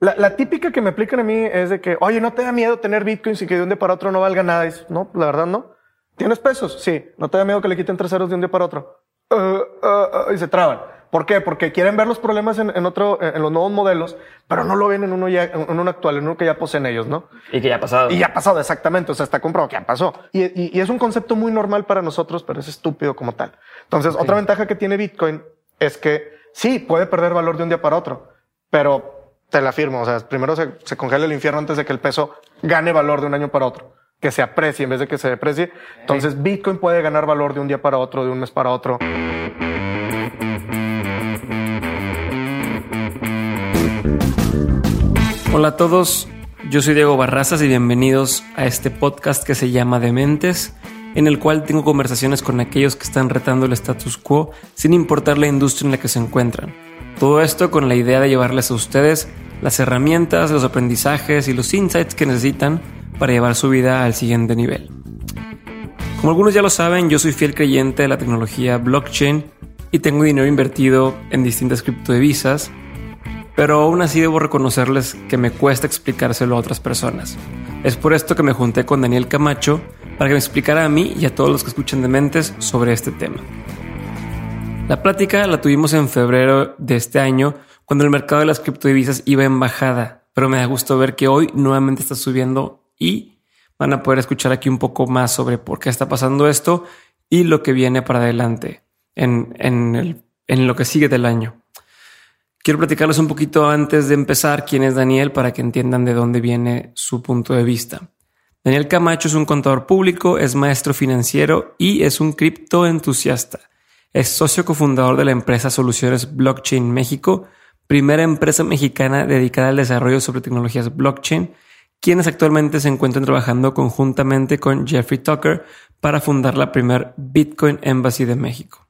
La, la, típica que me aplican a mí es de que, oye, ¿no te da miedo tener bitcoins y que de un día para otro no valga nada? Y no, la verdad no. ¿Tienes pesos? Sí. ¿No te da miedo que le quiten tres ceros de un día para otro? Uh, uh, uh, y se traban. ¿Por qué? Porque quieren ver los problemas en, en, otro, en los nuevos modelos, pero no lo ven en uno ya, en uno actual, en uno que ya poseen ellos, ¿no? Y que ya ha pasado. Y ya ha pasado, exactamente. O sea, está comprobado que ya pasó. Y, y, y, es un concepto muy normal para nosotros, pero es estúpido como tal. Entonces, otra ventaja que tiene Bitcoin es que sí, puede perder valor de un día para otro, pero te la firmo. O sea, primero se, se congela el infierno antes de que el peso gane valor de un año para otro, que se aprecie en vez de que se deprecie. Entonces, Bitcoin puede ganar valor de un día para otro, de un mes para otro. Hola a todos, yo soy Diego Barrazas y bienvenidos a este podcast que se llama Dementes, en el cual tengo conversaciones con aquellos que están retando el status quo sin importar la industria en la que se encuentran. Todo esto con la idea de llevarles a ustedes las herramientas, los aprendizajes y los insights que necesitan para llevar su vida al siguiente nivel. Como algunos ya lo saben, yo soy fiel creyente de la tecnología blockchain y tengo dinero invertido en distintas criptodivisas pero aún así debo reconocerles que me cuesta explicárselo a otras personas. Es por esto que me junté con Daniel Camacho para que me explicara a mí y a todos los que escuchan de mentes sobre este tema. La plática la tuvimos en febrero de este año, cuando el mercado de las criptodivisas iba en bajada, pero me da gusto ver que hoy nuevamente está subiendo y van a poder escuchar aquí un poco más sobre por qué está pasando esto y lo que viene para adelante en, en, lo que sigue del año. Quiero platicarles un poquito antes de empezar quién es Daniel para que entiendan de dónde viene su punto de vista. Daniel Camacho es un contador público, es maestro financiero y es un criptoentusiasta. Es socio cofundador de la empresa Soluciones Blockchain México, primera empresa mexicana dedicada al desarrollo sobre tecnologías blockchain, quienes actualmente se encuentran trabajando conjuntamente con Jeffrey Tucker para fundar la primer Bitcoin Embassy de México.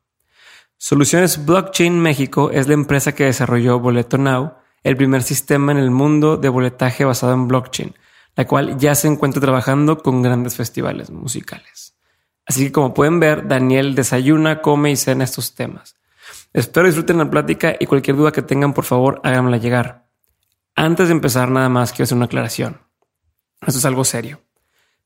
Soluciones Blockchain México es la empresa que desarrolló Boleto Now, el primer sistema en el mundo de boletaje basado en blockchain, la cual ya se encuentra trabajando con grandes festivales musicales. Así que como pueden ver, Daniel desayuna, come y cena estos temas. Espero disfruten la plática y cualquier duda que tengan, por favor, háganmela llegar. Antes de empezar, nada más quiero hacer una aclaración. Esto es algo serio.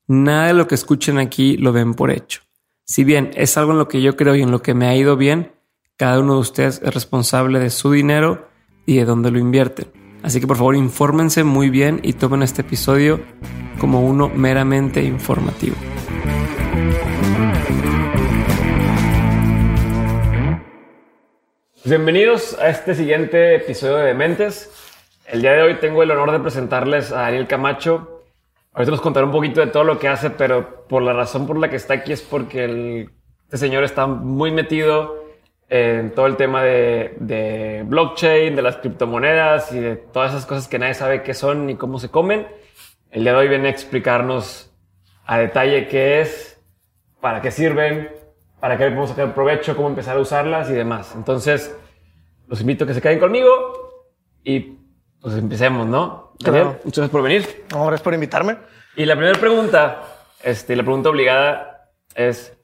Nada de lo que escuchen aquí lo ven por hecho. Si bien es algo en lo que yo creo y en lo que me ha ido bien, cada uno de ustedes es responsable de su dinero y de dónde lo invierten. Así que por favor infórmense muy bien y tomen este episodio como uno meramente informativo. Bienvenidos a este siguiente episodio de Dementes. El día de hoy tengo el honor de presentarles a Daniel Camacho. Ahorita nos contaré un poquito de todo lo que hace, pero por la razón por la que está aquí es porque el, este señor está muy metido en todo el tema de, de, blockchain, de las criptomonedas y de todas esas cosas que nadie sabe qué son ni cómo se comen. El día de hoy viene a explicarnos a detalle qué es, para qué sirven, para qué podemos sacar provecho, cómo empezar a usarlas y demás. Entonces, los invito a que se queden conmigo y pues empecemos, ¿no? Daniel, muchas gracias por venir. No, gracias por invitarme. Y la primera pregunta, este, la pregunta obligada es,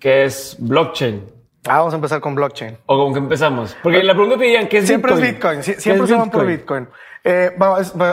¿Qué es blockchain? Ah, vamos a empezar con blockchain. ¿O con qué empezamos? Porque la pregunta te dirían, ¿qué es siempre Bitcoin? es Bitcoin. siempre se van por Bitcoin. Eh,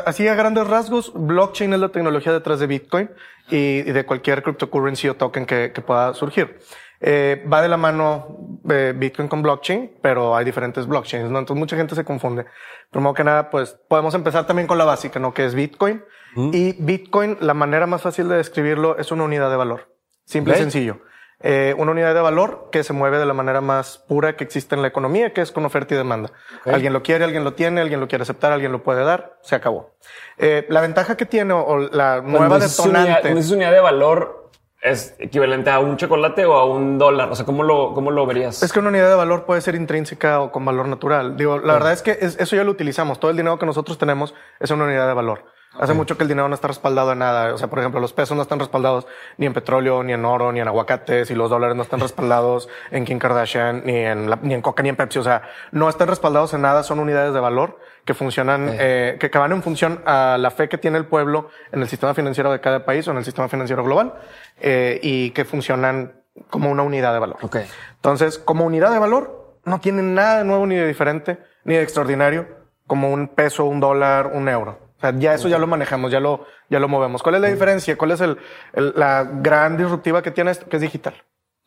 así a grandes rasgos, blockchain es la tecnología detrás de Bitcoin y, de cualquier cryptocurrency o token que, que pueda surgir. Eh, va de la mano eh, Bitcoin con blockchain, pero hay diferentes blockchains, ¿no? Entonces mucha gente se confunde. Primero que nada, pues podemos empezar también con la básica, ¿no? Que es Bitcoin. Y Bitcoin, la manera más fácil de describirlo es una unidad de valor. Simple y sencillo eh, una unidad de valor que se mueve de la manera más pura que existe en la economía, que es con oferta y demanda. Okay. Alguien lo quiere, alguien lo tiene, alguien lo quiere aceptar, alguien lo puede dar, se acabó. Eh, la ventaja que tiene o la nueva detonante. Unidad, unidad de valor es equivalente a un chocolate o a un dólar? O sea, ¿cómo lo, cómo lo verías? Es que una unidad de valor puede ser intrínseca o con valor natural. Digo, la verdad es que es, eso ya lo utilizamos. Todo el dinero que nosotros tenemos es una unidad de valor. Hace mucho que el dinero no está respaldado en nada. O sea, por ejemplo, los pesos no están respaldados ni en petróleo, ni en oro, ni en aguacates, y los dólares no están respaldados en Kim Kardashian, ni en, la, ni en Coca, ni en Pepsi. O sea, no están respaldados en nada. Son unidades de valor que funcionan, eh, que, que, van en función a la fe que tiene el pueblo en el sistema financiero de cada país o en el sistema financiero global, eh, y que funcionan como una unidad de valor. Okay. Entonces, como unidad de valor, no tienen nada de nuevo ni de diferente, ni de extraordinario como un peso, un dólar, un euro. O sea, ya eso ya lo manejamos, ya lo, ya lo movemos. ¿Cuál es la diferencia? ¿Cuál es el, el- la gran disruptiva que tiene esto? Que es digital.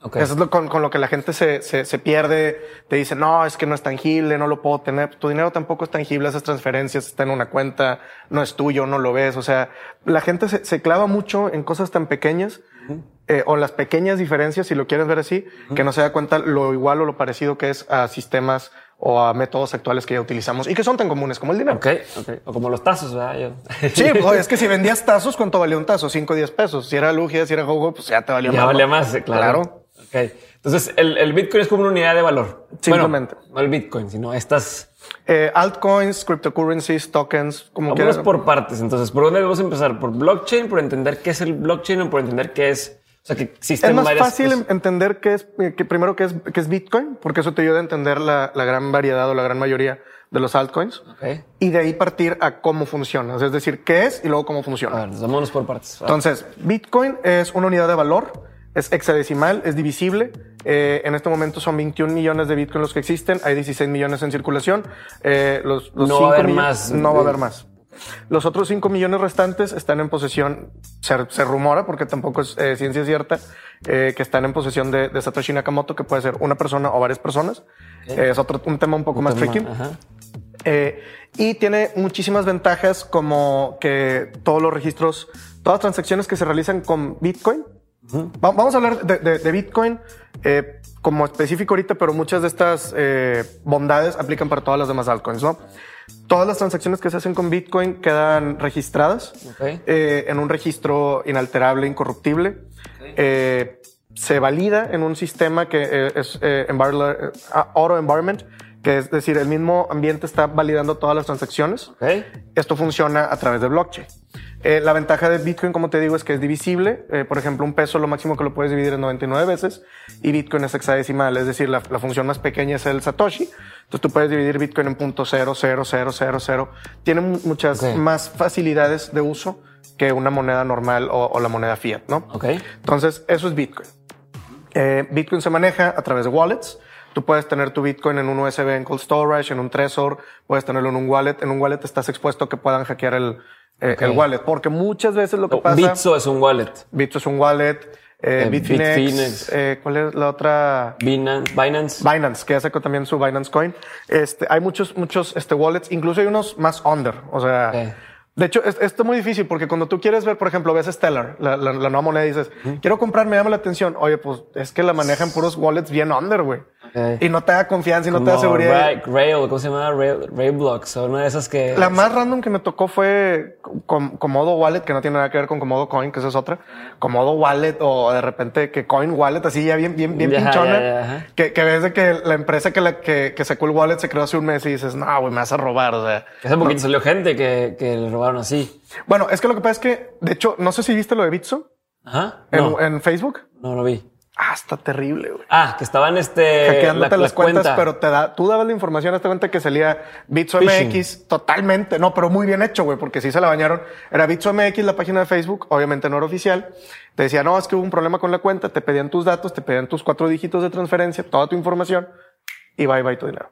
Ok. Eso es lo, con, con lo que la gente se, se, se pierde. Te dice, no, es que no es tangible, no lo puedo tener. Tu dinero tampoco es tangible, esas transferencias están en una cuenta, no es tuyo, no lo ves. O sea, la gente se, se clava mucho en cosas tan pequeñas eh, o las pequeñas diferencias, si lo quieres ver así, que no se da cuenta lo igual o lo parecido que es a sistemas o a métodos actuales que ya utilizamos y que son tan comunes como el dinero. Ok, ok. O como los tazos, ¿verdad? Yo- Sí, pues, es que si vendías tazos, ¿cuánto valía un tazo? 5 o 10 pesos. Si era Lugia, si era Gogo, pues ya te valía Ya más. valía ¿no? más, eh, claro. Ok. Entonces, el, el Bitcoin es como una unidad de valor. Simplemente. Bueno, no el Bitcoin, sino estas. Eh, altcoins, cryptocurrencies, tokens, como Vámonos quieras. por partes. Entonces, ¿por dónde debemos empezar? ¿Por blockchain? ¿Por entender qué es el blockchain o por entender qué es? O sea, que existen Es más varias fácil cosas. entender qué es, eh, que primero qué es, qué es Bitcoin, porque eso te ayuda a entender la, la gran variedad o la gran mayoría de los altcoins. Ok. Y de ahí partir a cómo funciona. Es decir, qué es y luego cómo A funciona. ver, vámonos por partes. Entonces, Bitcoin es una unidad de valor, es hexadecimal, es divisible. Eh, en este momento son 21 millones de Bitcoin los que existen, hay 16 millones en circulación. Eh, los, los No va a haber más. No va a haber más. Los otros 5 millones restantes están en posesión, se, se rumora, porque tampoco es eh, ciencia cierta, eh, que están en posesión de, de Satoshi Nakamoto, que puede ser una persona o varias personas. Eh, es otro, un tema un poco más tricky. Ajá. Eh, y tiene muchísimas ventajas como que todos los registros, todas las transacciones que se realizan con Bitcoin. Va- Vamos a hablar de, de- de Bitcoin eh, como específico ahorita, pero muchas de estas eh, bondades aplican para todas las demás altcoins, ¿no? Todas las transacciones que se hacen con Bitcoin quedan registradas eh, en un registro inalterable, incorruptible. Eh, se valida en un sistema que es eh, envir- eh, auto environment, que es decir, el mismo ambiente está validando todas las transacciones. Esto funciona a través de blockchain. Eh, la ventaja de Bitcoin, como te digo, es que es divisible. Eh, por ejemplo, un peso lo máximo que lo puedes dividir es 99 veces y Bitcoin es hexadecimal, es decir, la, la función más pequeña es el Satoshi. Entonces tú puedes dividir Bitcoin en punto cero, cero, cero, cero, cero. Tiene mu- muchas más facilidades de uso que una moneda normal o, o la moneda fiat, ¿no? Ok. Entonces, eso es Bitcoin. Eh, Bitcoin se maneja a través de wallets. Tú puedes tener tu Bitcoin en un USB en cold storage, en un Trezor, puedes tenerlo en un wallet. En un wallet estás expuesto a que puedan hackear el, eh, el wallet, porque muchas veces lo que No, pasa. Bitso es un wallet. Bitso es un wallet. Eh, Eh, Bitfinex. Bitfinex. eh, ¿Cuál es la otra? Binance. Binance. Binance, que ya sacó también su Binance Coin. Este, hay muchos, muchos, este, wallets, incluso hay unos más under. O sea, de hecho, es, esto es muy difícil porque cuando tú quieres ver, por ejemplo, ves Stellar, la, la, la nueva moneda y dices, quiero comprar, me llama la atención. Oye, pues es que la manejan puros wallets bien under, güey. Ok. Y no te da confianza y no te da Como seguridad. Ra- Rail, ¿cómo se llama? Rail, Railblocks, o una de esas que. La más random que me tocó fue Com- Comodo Wallet, que no tiene nada que ver con Comodo Coin, que esa es otra. Comodo Wallet o de repente que Coin Wallet, así ya bien, bien, bien pinchona. que, que ves de que la empresa que, la, que, que sacó el wallet se creó hace un mes y dices, no, güey, me vas a robar. O sea, Hace poquito salió gente que, que le robaron así. bueno, es que lo que pasa es que, de hecho, no sé si viste lo de Bitso Ajá. en, No, en Facebook. no lo vi. Ah, está terrible, güey. Ah, que estaban este. hackeándote la- la las cuentas, cuenta. pero te da, tú dabas la información hasta cuenta que salía Bitso. MX totalmente, no, pero muy bien hecho, güey, porque sí se la bañaron. Era Bitso MX, la página de Facebook, obviamente no era oficial. Te decía, no, es que hubo un problema con la cuenta, te pedían tus datos, te pedían tus cuatro dígitos de transferencia, toda tu información y bye bye tu dinero.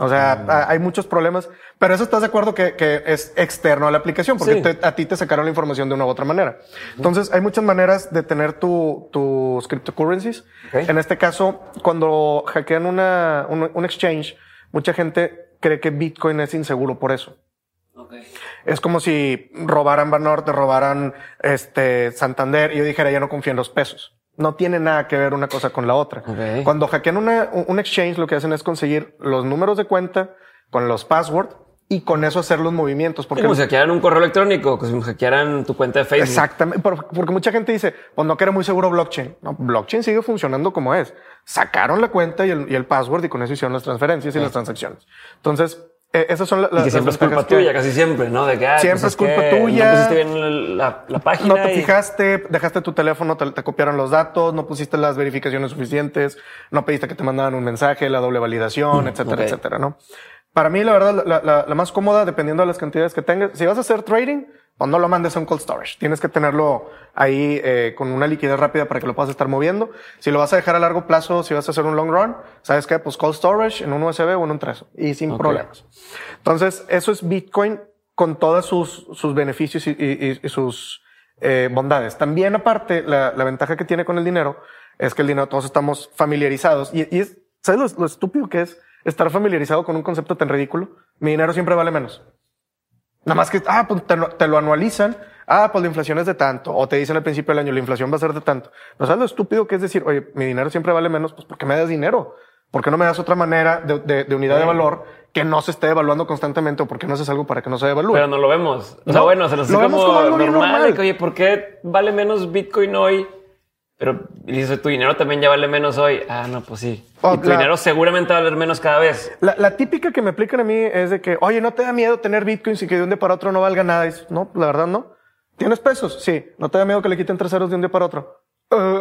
O sea, Mm. a- hay muchos problemas, pero eso estás de acuerdo que, que es externo a la aplicación, porque Sí. te- a ti te sacaron la información de una u otra manera. Entonces, hay muchas maneras de tener tu, tus cryptocurrencies. En este caso, cuando hackean una, un, un exchange, mucha gente cree que Bitcoin es inseguro por eso. Es como si robaran Banorte, robaran este Santander y yo dijera, ya no confío en los pesos. No tiene nada que ver una cosa con la otra. Ok. Cuando hackean una, un exchange, lo que hacen es conseguir los números de cuenta con los passwords y con eso hacer los movimientos. Porque como si hackearan un correo electrónico, como si hackearan tu cuenta de Facebook. Exactamente, por- porque mucha gente dice, pues no que era muy seguro blockchain. No, blockchain sigue funcionando como es. Sacaron la cuenta y el, y el password y con eso hicieron las transferencias y las transacciones. Entonces, eh, esas son la- las que siempre las es culpa que tuya, casi siempre, ¿no? De que, ah, Siempre pues es culpa tuya. No pusiste bien la, la página. No te y- fijaste, dejaste tu teléfono, te, te copiaron los datos, no pusiste las verificaciones suficientes, no pediste que te mandaran un mensaje, la doble validación, etcétera, ok. etcétera, ¿no? Para mí, la verdad, la, la- la más cómoda, dependiendo de las cantidades que tengas. Si vas a hacer trading, pues no lo mandes a un cold storage. Tienes que tenerlo ahí eh, con una liquidez rápida para que lo puedas estar moviendo. Si lo vas a dejar a largo plazo, si vas a hacer un long run, ¿sabes qué? Pues cold storage en un USB o en un Trezor y sin problemas. Entonces, eso es Bitcoin con todos sus, sus beneficios y, y- y sus eh, bondades. También, aparte, la, la ventaja que tiene con el dinero es que el dinero todos estamos familiarizados y, y es, ¿sabes lo, lo estúpido que es estar familiarizado con un concepto tan ridículo? Mi dinero siempre vale menos. Nada más que, ah, pues te, lo- te lo anualizan. Ah, pues la inflación es de tanto. O te dicen al principio del año, la inflación va a ser de tanto. Pero ¿sabes lo estúpido que es decir, oye, mi dinero siempre vale menos? Pues ¿por qué me das dinero? ¿Por qué no me das otra manera de, de- de unidad de valor que no se esté evaluando constantemente o por qué no haces algo para que no se evalúe? Pero no lo vemos. O sea, No, bueno, se nos lo hace vemos como, como normal. normal. que, oye, ¿por qué vale menos Bitcoin hoy? Pero y dices, tu dinero también ya vale menos hoy. Ah, no, pues sí. Oh, y tu la- dinero seguramente va a valer menos cada vez. La, la típica que me aplican a mí es de que, oye, ¿no te da miedo tener bitcoins y que de un día para otro no valga nada? Dices, no, la verdad no. ¿Tienes pesos? Sí. ¿No te da miedo que le quiten tres ceros de un día para otro? Uh, uh,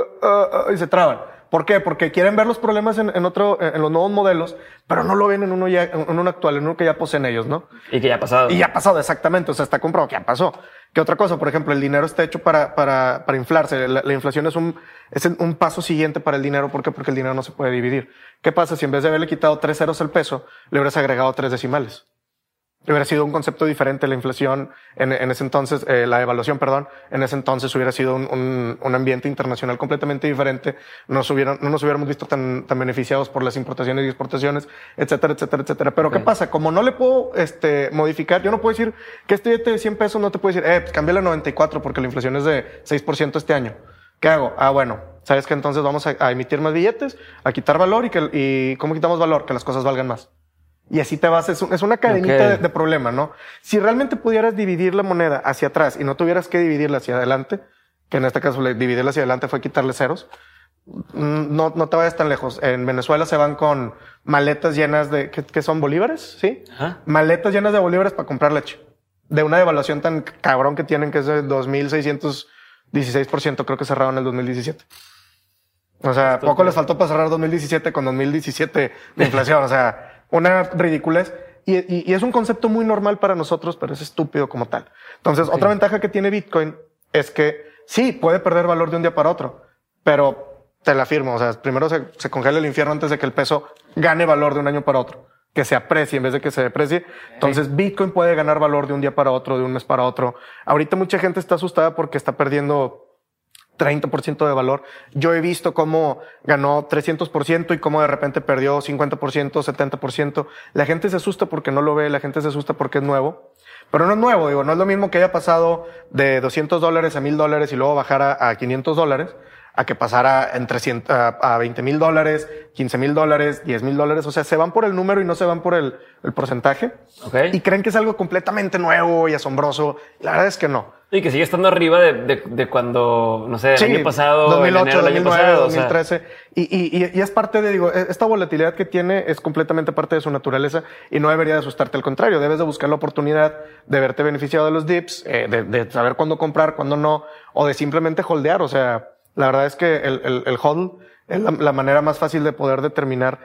uh, y se traban. ¿Por qué? Porque quieren ver los problemas en, en otro, en los nuevos modelos, pero no lo ven en uno ya, en uno actual, en uno que ya poseen ellos, ¿no? Y que ya ha pasado. Y ya ha pasado, exactamente. O sea, está comprobado que ya pasó. ¿Qué otra cosa? Por ejemplo, el dinero está hecho para, para, para inflarse. La, la inflación es un, es un paso siguiente para el dinero. ¿Por qué? Porque el dinero no se puede dividir. ¿Qué pasa si en vez de haberle quitado tres ceros al peso, le hubieras agregado tres decimales? Hubiera sido un concepto diferente la inflación en, en ese entonces, eh, la evaluación, perdón, en ese entonces hubiera sido un, un, un ambiente internacional completamente diferente. Nos hubieran, no nos hubiéramos visto tan, tan beneficiados por las importaciones y exportaciones, etcétera, etcétera, etcétera. Pero ¿qué pasa? Como no le puedo este, modificar, yo no puedo decir que este billete de 100 pesos no te puedo decir, eh, cámbiale a 94 porque la inflación es de 6% este año. ¿Qué hago? Ah, bueno, sabes que entonces vamos a, a emitir más billetes, a quitar valor y que, y ¿cómo quitamos valor? Que las cosas valgan más. Y así te vas, es, un- es una cadenita Ok. de, de problema, ¿no? Si realmente pudieras dividir la moneda hacia atrás y no tuvieras que dividirla hacia adelante, que en este caso dividirla hacia adelante fue quitarle ceros, mm, no, no te vayas tan lejos. En Venezuela se van con maletas llenas de, ¿qué, qué son? ¿Bolívares? Sí. Ajá. Maletas llenas de bolívares para comprar leche. De una devaluación tan cabrón que tienen, que es de 2.616%, creo que cerraron en el 2017. O sea, Esto poco es- les faltó para cerrar 2017 con 2017 de inflación. o sea, una ridiculez. Y, y- y es un concepto muy normal para nosotros, pero es estúpido como tal. Entonces, otra ventaja que tiene Bitcoin es que sí, puede perder valor de un día para otro, pero te la afirmo. O sea, primero se, se congela el infierno antes de que el peso gane valor de un año para otro, que se aprecie en vez de que se deprecie. Entonces, Bitcoin puede ganar valor de un día para otro, de un mes para otro. Ahorita mucha gente está asustada porque está perdiendo 30% de valor. Yo he visto cómo ganó 300% y cómo de repente perdió 50%, 70%. La gente se asusta porque no lo ve, la gente se asusta porque es nuevo. Pero no es nuevo, digo, no es lo mismo que haya pasado de 200 dólares a 1000 dólares y luego bajara a 500 dólares, a que pasara en 300, a, a 20 mil dólares, 15 mil dólares, 10 mil dólares. O sea, se van por el número y no se van por el, el porcentaje. Ok. Y creen que es algo completamente nuevo y asombroso. La verdad es que no. Y que sigue estando arriba de, de, de cuando, no sé, el Sí, año pasado, 2008, en enero año 2009, pasado. o sea, 2013. y, y, y, y es parte de, digo, e- esta volatilidad que tiene es completamente parte de su naturaleza y no debería de asustarte. Al contrario, debes de buscar la oportunidad de verte beneficiado de los dips, eh, de, de saber cuándo comprar, cuándo no, o de simplemente holdear. O sea, la verdad es que el, el, el hodl es la, la manera más fácil de poder determinar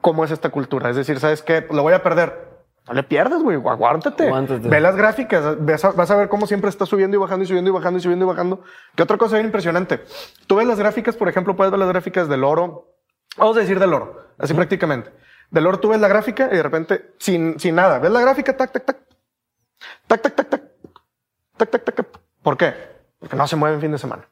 cómo es esta cultura. Es decir, ¿sabes qué? Lo voy a perder. No le pierdas, güey. Aguántate. Aguántate. Ve las gráficas. Vas a, vas a ver cómo siempre está subiendo y bajando y subiendo y bajando y subiendo y bajando. Que otra cosa bien impresionante. Tú ves las gráficas, por ejemplo, puedes ver las gráficas del oro. Vamos a decir del oro. Así prácticamente. Del oro tú ves la gráfica y de repente, sin, sin nada, ves la gráfica, tac, tac, tac. Tac, tac, tac, tac. Tac, tac, tac, tac. ¿Por qué? Porque no se mueve en fin de semana.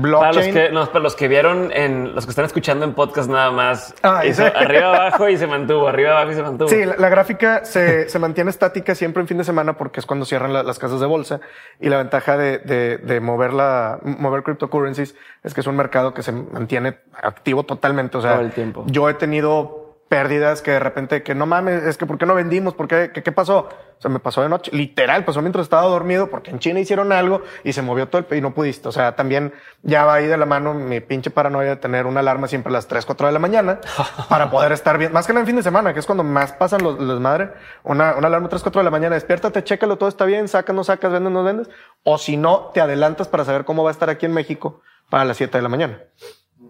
Para los Blockchain. que, no, para los que vieron en los que están escuchando en podcast nada más, Ah, hizo sí. arriba abajo y se mantuvo, arriba abajo y se mantuvo. Sí, la, la gráfica se, se mantiene estática siempre en fin de semana porque es cuando cierran la- las casas de bolsa y la ventaja de, de, de mover la, mover cryptocurrencies es que es un mercado que se mantiene activo totalmente. O sea, Todo el tiempo. yo he tenido pérdidas que de repente que no mames, es que ¿por qué no vendimos? ¿Por qué? ¿Qué, qué pasó? O sea, me pasó de noche, literal, pasó mientras estaba dormido porque en China hicieron algo y se movió todo el y no pudiste. O sea, también ya va ahí de la mano mi pinche paranoia de tener una alarma siempre a las 3, 4 de la mañana para poder estar bien. Más que nada en fin de semana, que es cuando más pasan los, los madre. Una, una alarma a 3, 4 de la mañana, despiértate, chécalo, todo está bien, sacas, no sacas, vendes, no vendes. O si no, te adelantas para saber cómo va a estar aquí en México para las 7 de la mañana.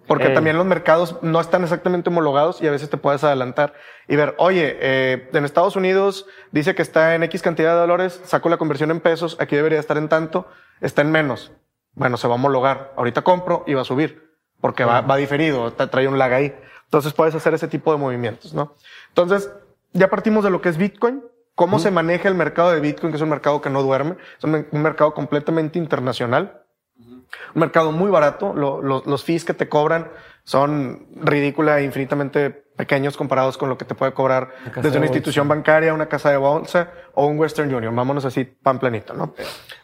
Porque también los mercados no están exactamente homologados y a veces te puedes adelantar y ver, oye, eh, en Estados Unidos dice que está en X cantidad de dólares, saco la conversión en pesos, aquí debería estar en tanto, está en menos. Bueno, se va a homologar. Ahorita compro y va a subir porque va, va diferido, trae un lag ahí. Entonces puedes hacer ese tipo de movimientos, ¿no? Entonces, ya partimos de lo que es Bitcoin, cómo se maneja el mercado de Bitcoin, que es un mercado que no duerme, es un, mercado completamente internacional, un mercado muy barato, los fees que te cobran son ridícula e infinitamente pequeños comparados con lo que te puede cobrar desde una institución bancaria, una casa de bolsa o un Western Union. Vámonos así pan planito, ¿no?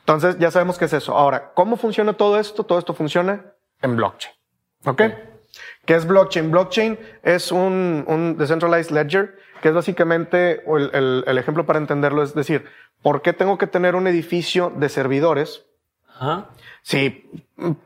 Entonces ya sabemos qué es eso. Ahora, ¿cómo funciona todo esto? Todo esto funciona en blockchain. ¿Ok? ¿Qué es blockchain? Blockchain es un, un decentralized ledger que es básicamente el, el, ejemplo para entenderlo, es decir, ¿por qué tengo que tener un edificio de servidores? Ajá. Si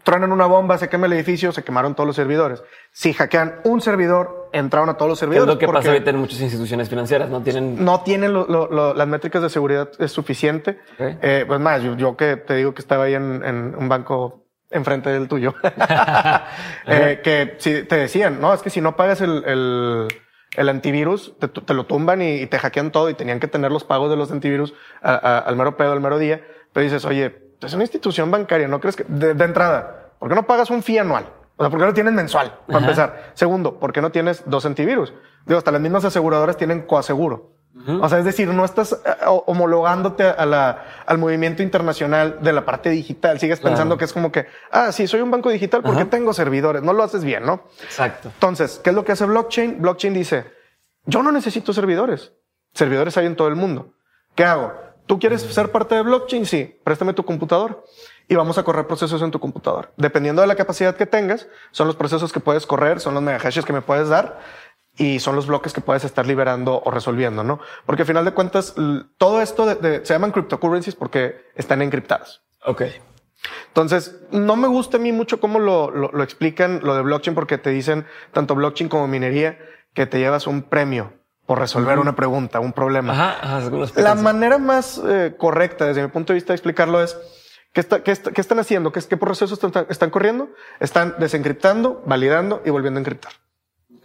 truenan una bomba, se quema el edificio, se quemaron todos los servidores. Si hackean un servidor, entraron a todos los servidores. Es lo que pasa ahorita en muchas instituciones financieras, no tienen... No tienen las métricas de seguridad es suficiente. Eh, pues más, yo, que te digo que estaba ahí en, en un banco enfrente del tuyo, eh, que si te decían, no, es que si no pagas el, el el antivirus, te, lo tumban y, te hackean todo y tenían que tener los pagos de los antivirus al mero pedo, al mero día. Pero dices, oye, es una institución bancaria, ¿no crees que de, entrada, ¿por qué no pagas un fee anual? O sea, ¿por qué no tienes mensual? Para empezar. Segundo, ¿por qué no tienes dos antivirus? Digo, hasta las mismas aseguradoras tienen coaseguro. O sea, es decir, no estás eh, homologándote a la, al movimiento internacional de la parte digital. Sigues pensando que es como que, ah, sí, soy un banco digital porque tengo servidores. No lo haces bien, ¿no? Exacto. Entonces, ¿qué es lo que hace blockchain? Blockchain dice, yo no necesito servidores. Servidores hay en todo el mundo. ¿Qué hago? ¿Tú quieres ser parte de blockchain? Sí, préstame tu computador y vamos a correr procesos en tu computador. Dependiendo de la capacidad que tengas, son los procesos que puedes correr, son los megahashes que me puedes dar y son los bloques que puedes estar liberando o resolviendo, ¿no? Porque al final de cuentas, todo esto de, se llaman cryptocurrencies porque están encriptadas. Ok. Entonces, no me gusta a mí mucho cómo lo, lo, explican lo de blockchain porque te dicen tanto blockchain como minería que te llevas un premio por resolver una pregunta, un problema. Ajá, La manera más eh, correcta desde mi punto de vista de explicarlo es ¿Qué, está, qué, qué están haciendo? ¿Qué, qué procesos están, están corriendo? Están desencriptando, validando y volviendo a encriptar.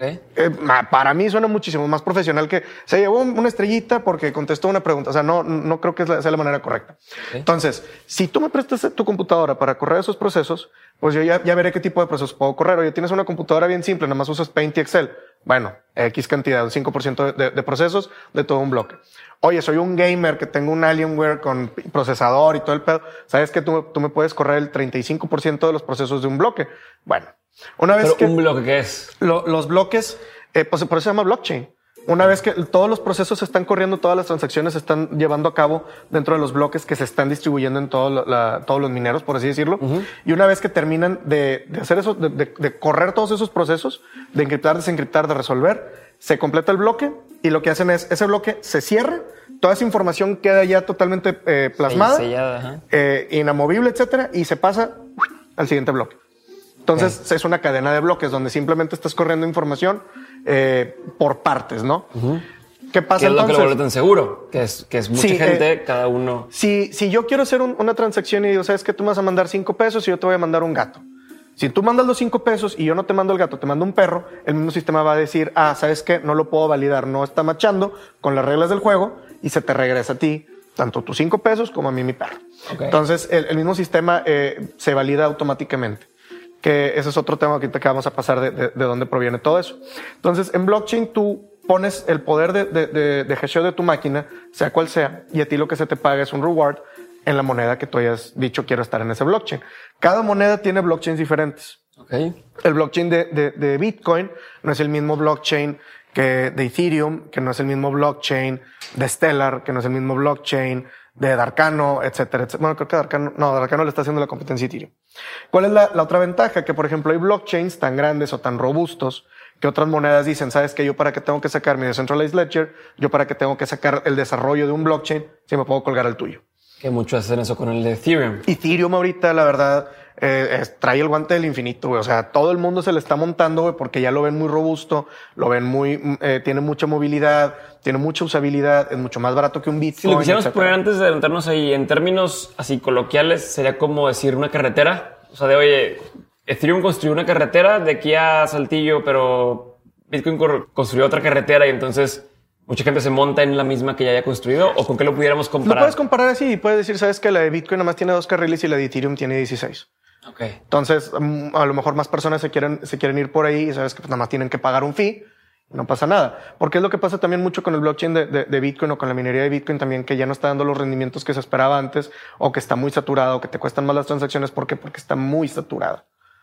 Eh, para mí suena muchísimo más profesional que se llevó una estrellita porque contestó una pregunta. O sea, no, no creo que sea la manera correcta. Entonces, si tú me prestas tu computadora para correr esos procesos, pues yo ya, ya veré qué tipo de procesos puedo correr. Oye, tienes una computadora bien simple, nada más usas Paint y Excel. Bueno, X cantidad, un 5% de, de, procesos de todo un bloque. Oye, soy un gamer que tengo un Alienware con procesador y todo el pedo. Sabes que tú, tú me puedes correr el 35% de los procesos de un bloque. Bueno, una vez que... ¿Un bloque qué es? los bloques, eh, pues por eso se llama blockchain. Una vez que todos los procesos están corriendo, todas las transacciones se están llevando a cabo dentro de los bloques que se están distribuyendo en todo todos los mineros, por así decirlo. Y una vez que terminan de, hacer eso, de, correr todos esos procesos, de encriptar, desencriptar, de resolver, se completa el bloque y lo que hacen es ese bloque se cierra, toda esa información queda ya totalmente eh, plasmada, eh, inamovible, etcétera, y se pasa al siguiente bloque. Entonces es una cadena de bloques donde simplemente estás corriendo información eh, por partes, ¿no? ¿Qué pasa es entonces? lo que lo tan seguro? Que es, que es mucha gente, eh, cada uno. Si, si yo quiero hacer una transacción y digo, sabes que tú me vas a mandar cinco pesos y yo te voy a mandar un gato. Si tú mandas los cinco pesos y yo no te mando el gato, te mando un perro, el mismo sistema va a decir, ah, sabes que no lo puedo validar, no está machando con las reglas del juego y se te regresa a ti tanto tus cinco pesos como a mí mi perro. Entonces el, mismo sistema eh, se valida automáticamente que ese es otro tema que vamos a pasar de, de, dónde proviene todo eso. Entonces, en blockchain tú pones el poder de, de, de gestión de tu máquina, sea cual sea, y a ti lo que se te paga es un reward en la moneda que tú hayas dicho quiero estar en ese blockchain. Cada moneda tiene blockchains diferentes. Okay. El blockchain de, de, de Bitcoin no es el mismo blockchain que de Ethereum, que no es el mismo blockchain de Stellar, que no es el mismo blockchain de Darkano, etcétera, etcétera. Bueno, creo que Darkano, no, Darkano le está haciendo la competencia a Ethereum. ¿Cuál es la, la, otra ventaja? Que, por ejemplo, hay blockchains tan grandes o tan robustos que otras monedas dicen, ¿sabes que Yo para qué tengo que sacar mi decentralized ledger, yo para qué tengo que sacar el desarrollo de un blockchain, si me puedo colgar el tuyo. Que muchos hacen eso con el de Ethereum. Ethereum ahorita, la verdad, eh, trae el guante del infinito, güey. O sea, todo el mundo se le está montando, güey, porque ya lo ven muy robusto, lo ven muy, mm, eh, tiene mucha movilidad, tiene mucha usabilidad, es mucho más barato que un Bitcoin. Si lo quisiéramos poner antes de adelantarnos ahí, en términos así coloquiales, sería como decir una carretera. O sea, de oye, Ethereum construyó una carretera de aquí a Saltillo, pero Bitcoin construyó otra carretera y entonces mucha gente se monta en la misma que ya haya construido o con qué lo pudiéramos comparar. Lo puedes comparar así y puedes decir, sabes que la de Bitcoin nada más tiene dos carriles y la de Ethereum tiene 16. Okay. Entonces, mm, a lo mejor más personas se quieren, se quieren ir por ahí y sabes que pues, nada más tienen que pagar un fee no pasa nada. Porque es lo que pasa también mucho con el blockchain de, de, Bitcoin o con la minería de Bitcoin también, que ya no está dando los rendimientos que se esperaba antes o que está muy saturado o que te cuestan más las transacciones. ¿Por qué? Porque está muy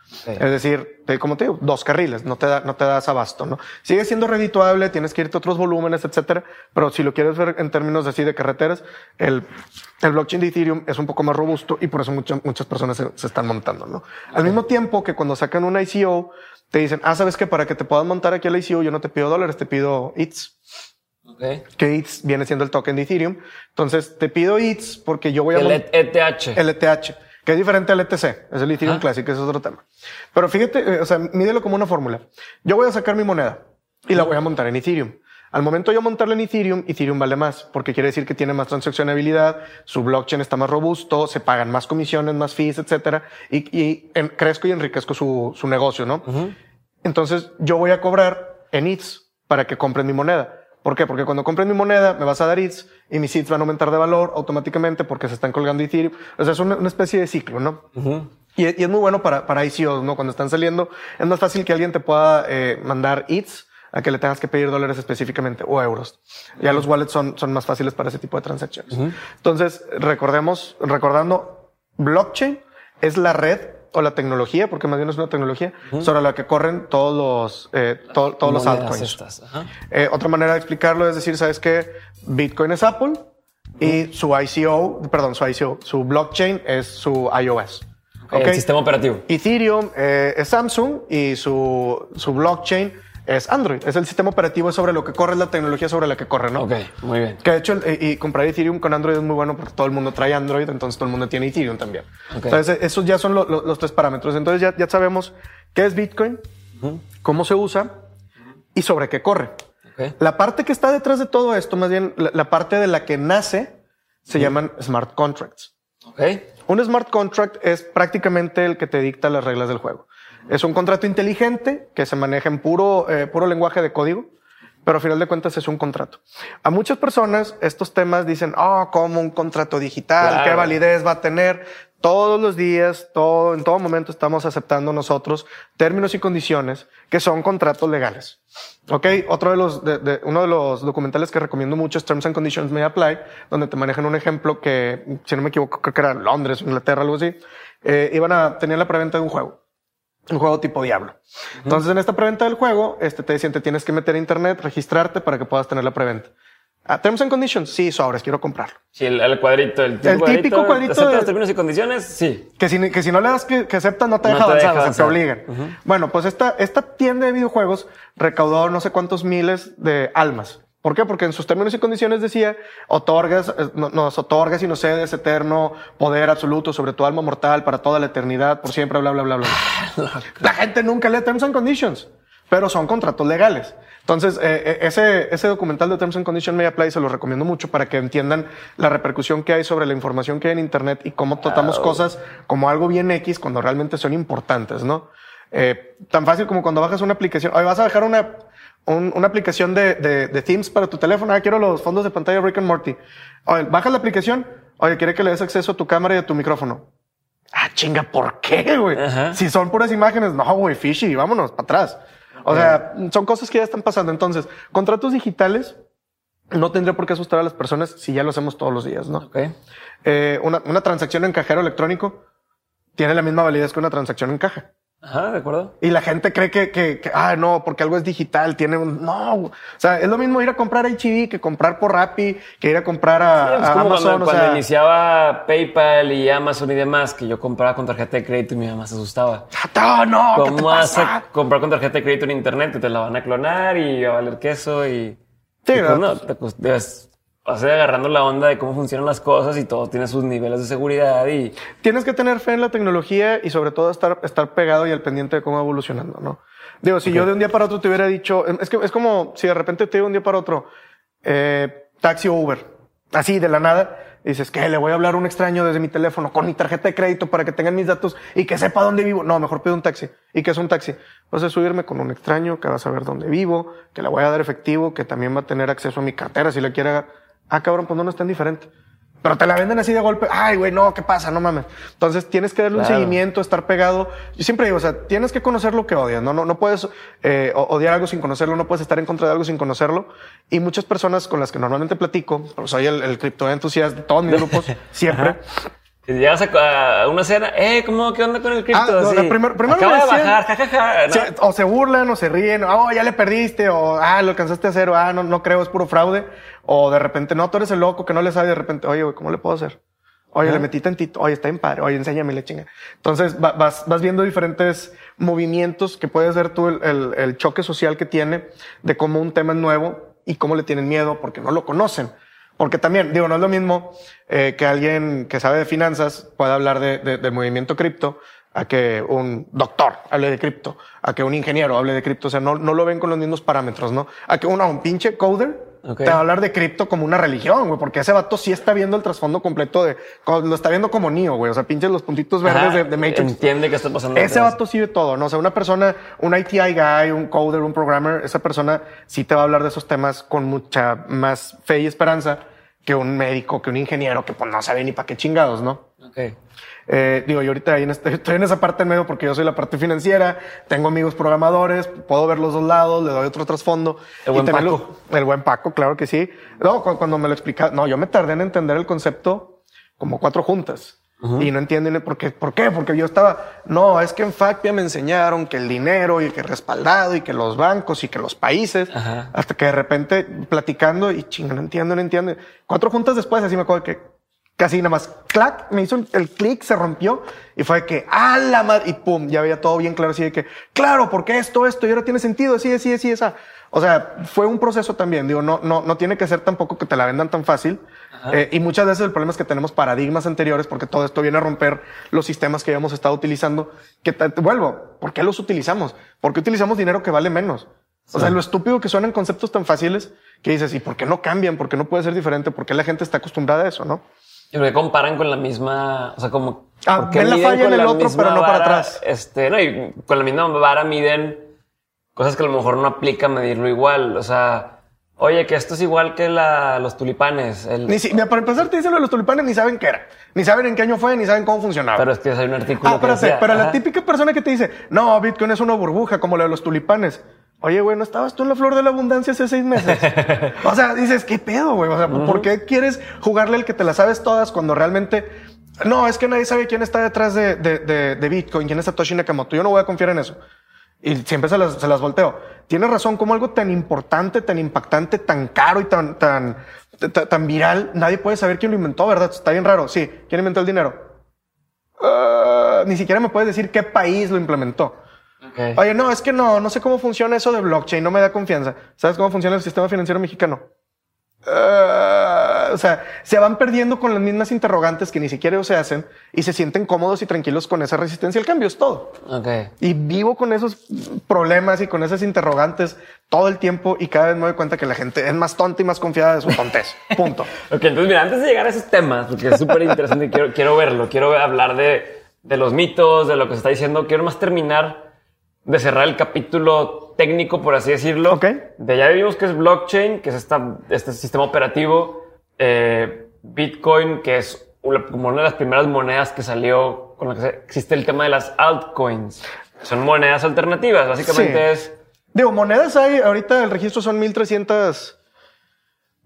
saturada. Es decir, como te digo, dos carriles, no te, da, no te das abasto, ¿no? Sigue siendo redituable, tienes que irte a otros volúmenes, etcétera, pero si lo quieres ver en términos así de carreteras, el, el blockchain de Ethereum es un poco más robusto y por eso muchas muchas personas se, se están montando, ¿no? Al mismo tiempo que cuando sacan una ICO, te dicen, ah, sabes que para que te puedas montar aquí al ICO, yo no te pido dólares, te pido ETH. Okay. Que ETH viene siendo el token de Ethereum. Entonces te pido ETH porque yo voy a. El ETH. El ETH, que es diferente al ETC. Es el Ethereum Classic, ese es otro tema. Pero fíjate, eh, o sea, mídelo como una fórmula. Yo voy a sacar mi moneda y la voy a montar en Ethereum. Al momento de yo montarla en Ethereum, Ethereum vale más, porque quiere decir que tiene más transaccionabilidad, su blockchain está más robusto, se pagan más comisiones, más fees, etcétera, y, y en, crezco y enriquezco su, su negocio, ¿no? Entonces yo voy a cobrar en ETH para que compren mi moneda. ¿Por qué? Porque cuando compren mi moneda me vas a dar ETH y mis ETH van a aumentar de valor automáticamente porque se están colgando Ethereum. O sea, es una, especie de ciclo, ¿no? y, y, es muy bueno para, para ICOs, ¿no? Cuando están saliendo, es más fácil que alguien te pueda eh, mandar ETH a que le tengas que pedir dólares específicamente o euros. Ya los wallets son, son más fáciles para ese tipo de transacciones. Entonces, recordemos, recordando, blockchain es la red o la tecnología, porque más bien es una tecnología sobre la que corren todos los, eh, todos los altcoins. Eh, otra manera de explicarlo es decir, sabes que Bitcoin es Apple y su ICO, perdón, su ICO, su blockchain es su iOS. El sistema operativo. Ethereum eh, es Samsung y su, su blockchain es Android. Es el sistema operativo sobre lo que corre, la tecnología sobre la que corre, ¿no? Ok, muy bien. Que de hecho, y comprar Ethereum con Android es muy bueno porque todo el mundo trae Android, entonces todo el mundo tiene Ethereum también. Entonces, esos ya son los tres parámetros. Entonces, ya, ya sabemos qué es Bitcoin, cómo se usa y sobre qué corre. La parte que está detrás de todo esto, más bien la, parte de la que nace, se llaman smart contracts. Un smart contract es prácticamente el que te dicta las reglas del juego. Es un contrato inteligente que se maneja en puro, eh, puro lenguaje de código, pero a final de cuentas es un contrato. A muchas personas estos temas dicen, oh, como un contrato digital, qué validez va a tener. Todos los días, todo, en todo momento estamos aceptando nosotros términos y condiciones que son contratos legales. Ok, otro de los, de, uno de los documentales que recomiendo mucho es Terms and Conditions May Apply, donde te manejan un ejemplo que, si no me equivoco, creo que era Londres, Inglaterra, algo así. Eh, iban a tener la preventa de un juego un juego tipo Diablo. Entonces, en esta preventa del juego, este te decían, te tienes que meter a internet, registrarte para que puedas tener la preventa. A terms and conditions, sí, sobres, quiero comprarlo. Sí, el, cuadrito, el, típico cuadrito. ¿Acepta los términos y condiciones? Sí. Que si, que si no le das que, que aceptas, no te deja avanzar, te obligan. Bueno, pues esta, esta tienda de videojuegos recaudó no sé cuántos miles de almas. ¿Por qué? Porque en sus términos y condiciones decía, otorgas, eh, nos otorgas y nos cedes eterno poder absoluto sobre tu alma mortal para toda la eternidad, por siempre, bla, bla, bla, bla. la gente nunca lee terms and conditions, pero son contratos legales. Entonces, eh, eh, ese, ese documental de Terms and Conditions May Apply se lo recomiendo mucho para que entiendan la repercusión que hay sobre la información que hay en Internet y cómo tratamos cosas como algo bien X cuando realmente son importantes, ¿no? tan fácil como cuando bajas una aplicación, hoy vas a dejar una, una aplicación de, de, de, Teams para tu teléfono. Ah, quiero los fondos de pantalla Rick and Morty. Oye, baja la aplicación. Oye, quiere que le des acceso a tu cámara y a tu micrófono. Ah, chinga, ¿por qué, güey? Si son puras imágenes, no, güey, fishy, vámonos para atrás. O sea, son cosas que ya están pasando. Entonces, contratos digitales no tendría por qué asustar a las personas si ya lo hacemos todos los días, ¿no? Okay. Eh, una, una transacción en cajero electrónico tiene la misma validez que una transacción en caja. Ajá, de acuerdo. Y la gente cree que, que, ah, no, porque algo es digital, tiene un, no, o sea, es lo mismo ir a comprar HB que comprar por Rappi, que ir a comprar a, Amazon. Cuando, iniciaba PayPal y Amazon y demás, que yo compraba con tarjeta de crédito y mi mamá se asustaba. No, no, ¿cómo vas a comprar con tarjeta de crédito en internet? Que te la van a clonar y a valer queso y. Sí, pues, no, te, vas agarrando la onda de cómo funcionan las cosas y todo tiene sus niveles de seguridad y... Tienes que tener fe en la tecnología y sobre todo estar, estar pegado y al pendiente de cómo va evolucionando, ¿no? Digo, si yo de un día para otro te hubiera dicho, es que es como si de repente te digo un día para otro, eh, taxi o Uber, así de la nada, Y dices, ¿qué? Le voy a hablar a un extraño desde mi teléfono con mi tarjeta de crédito para que tengan mis datos y que sepa dónde vivo. No, mejor pido un taxi. ¿Y qué es un taxi? Pues es subirme con un extraño que va a saber dónde vivo, que le voy a dar efectivo, que también va a tener acceso a mi cartera si le quiere. Ah, cabrón, pues no, no es tan diferente. Pero te la venden así de golpe. Ay, güey, no, ¿qué pasa? No mames. Entonces tienes que darle un seguimiento, estar pegado. Yo siempre digo, o sea, tienes que conocer lo que odias. No, no, no puedes eh, odiar algo sin conocerlo, no puedes estar en contra de algo sin conocerlo. Y muchas personas con las que normalmente platico, pues soy el, el criptoentusiasta de todos mis grupos, siempre. Si llegas a, una cena, eh, ¿cómo, qué onda con el cripto? Ah, no, primero Acaba de bajar, jajaja. o se burlan, o se ríen, oh, ya le perdiste, o ah, lo alcanzaste a hacer, o ah, no, no creo, es puro fraude. O de repente, no, tú eres el loco que no le sabe, de repente, oye, güey, ¿cómo le puedo hacer? Oye, le metí tantito, oye, está en padre, oye, enséñame la chinga. Entonces vas, vas viendo diferentes movimientos que puedes ver tú el, el, el choque social que tiene de cómo un tema es nuevo y cómo le tienen miedo porque no lo conocen. Porque también, digo, no es lo mismo eh, que alguien que sabe de finanzas pueda hablar de, de, del movimiento cripto a que un doctor hable de cripto, a que un ingeniero hable de cripto. O sea, no, no lo ven con los mismos parámetros, ¿no? A que uno, un pinche coder Okay. te va a hablar de cripto como una religión, güey, porque ese vato sí está viendo el trasfondo completo de, lo está viendo como Neo, güey, o sea, pinches los puntitos verdes de, Matrix. Entiende que está pasando. Ese vato sí ve todo, ¿no? O sea, una persona, un ITI guy, un coder, un programmer, esa persona sí te va a hablar de esos temas con mucha más fe y esperanza que un médico, que un ingeniero, que pues no sabe ni para qué chingados, ¿no? Ok. Eh, digo, yo ahorita en este, estoy en esa parte en medio porque yo soy la parte financiera, tengo amigos programadores, puedo ver los dos lados, le doy otro trasfondo. El buen Paco. El buen Paco, claro que sí. No, cuando me lo explica, no, yo me tardé en entender el concepto como cuatro juntas. Uh -huh. Y no entienden por qué. ¿Por qué? Porque yo estaba, no, es que en Factia me enseñaron que el dinero y que respaldado y que los bancos y que los países, Ajá. hasta que de repente platicando y chinga, no entiendo, no entiendo. Cuatro juntas después, así me acuerdo que casi nada más, clac, me hizo el clic, se rompió y fue que, ¡ah, la madre! Y pum, ya veía todo bien claro, así de que, claro, porque esto, esto, y ahora tiene sentido, así, así, así, esa. O sea, fue un proceso también, digo, no, no, no tiene que ser tampoco que te la vendan tan fácil. Eh, y muchas veces el problema es que tenemos paradigmas anteriores porque todo esto viene a romper los sistemas que habíamos estado utilizando. Que te, vuelvo, ¿por qué los utilizamos? ¿Por qué utilizamos dinero que vale menos? O sí. sea, lo estúpido que suenan conceptos tan fáciles que dices, ¿y por qué no cambian? ¿Por qué no puede ser diferente? ¿Por qué la gente está acostumbrada a eso, no? Y me comparan con la misma, o sea, como... Ah, ven la falla en el otro, pero no vara, para atrás. Este, no, y con la misma vara miden cosas que a lo mejor no aplica medirlo igual. O sea, oye, que esto es igual que la, los tulipanes. El... Ni si, mira, para empezar, te dicen lo de los tulipanes, ni saben qué era. Ni saben en qué año fue, ni saben cómo funcionaba. Pero es que hay un artículo ah, que pero, decía, pero la típica persona que te dice, no, Bitcoin es una burbuja, como la de los tulipanes. Oye, güey, ¿no estabas tú en la flor de la abundancia hace seis meses? o sea, dices, ¿qué pedo, güey? O sea, uh -huh. ¿por qué quieres jugarle el que te la sabes todas cuando realmente... No, es que nadie sabe quién está detrás de, de, de, de Bitcoin, quién es Satoshi Nakamoto. Yo no voy a confiar en eso. Y siempre se las, se las volteo. Tienes razón, como algo tan importante, tan impactante, tan caro y tan, tan, tan viral, nadie puede saber quién lo inventó, ¿verdad? Está bien raro. Sí, ¿quién inventó el dinero? Uh, ni siquiera me puedes decir qué país lo implementó. Okay. Oye, no, es que no, no sé cómo funciona eso de blockchain, no me da confianza. ¿Sabes cómo funciona el sistema financiero mexicano? Uh, o sea, se van perdiendo con las mismas interrogantes que ni siquiera se hacen y se sienten cómodos y tranquilos con esa resistencia al cambio, es todo. Okay. Y vivo con esos problemas y con esas interrogantes todo el tiempo y cada vez me doy cuenta que la gente es más tonta y más confiada de su tontez. Punto. ok, entonces mira, antes de llegar a esos temas, porque es súper interesante quiero, quiero verlo, quiero hablar de, de los mitos, de lo que se está diciendo, quiero más terminar de cerrar el capítulo técnico, por así decirlo. Ok. De ya vimos que es blockchain, que es esta, este sistema operativo, eh, Bitcoin, que es una, como una de las primeras monedas que salió con la que existe el tema de las altcoins. Son monedas alternativas, básicamente sí. es... Digo, monedas hay, ahorita el registro son 1300...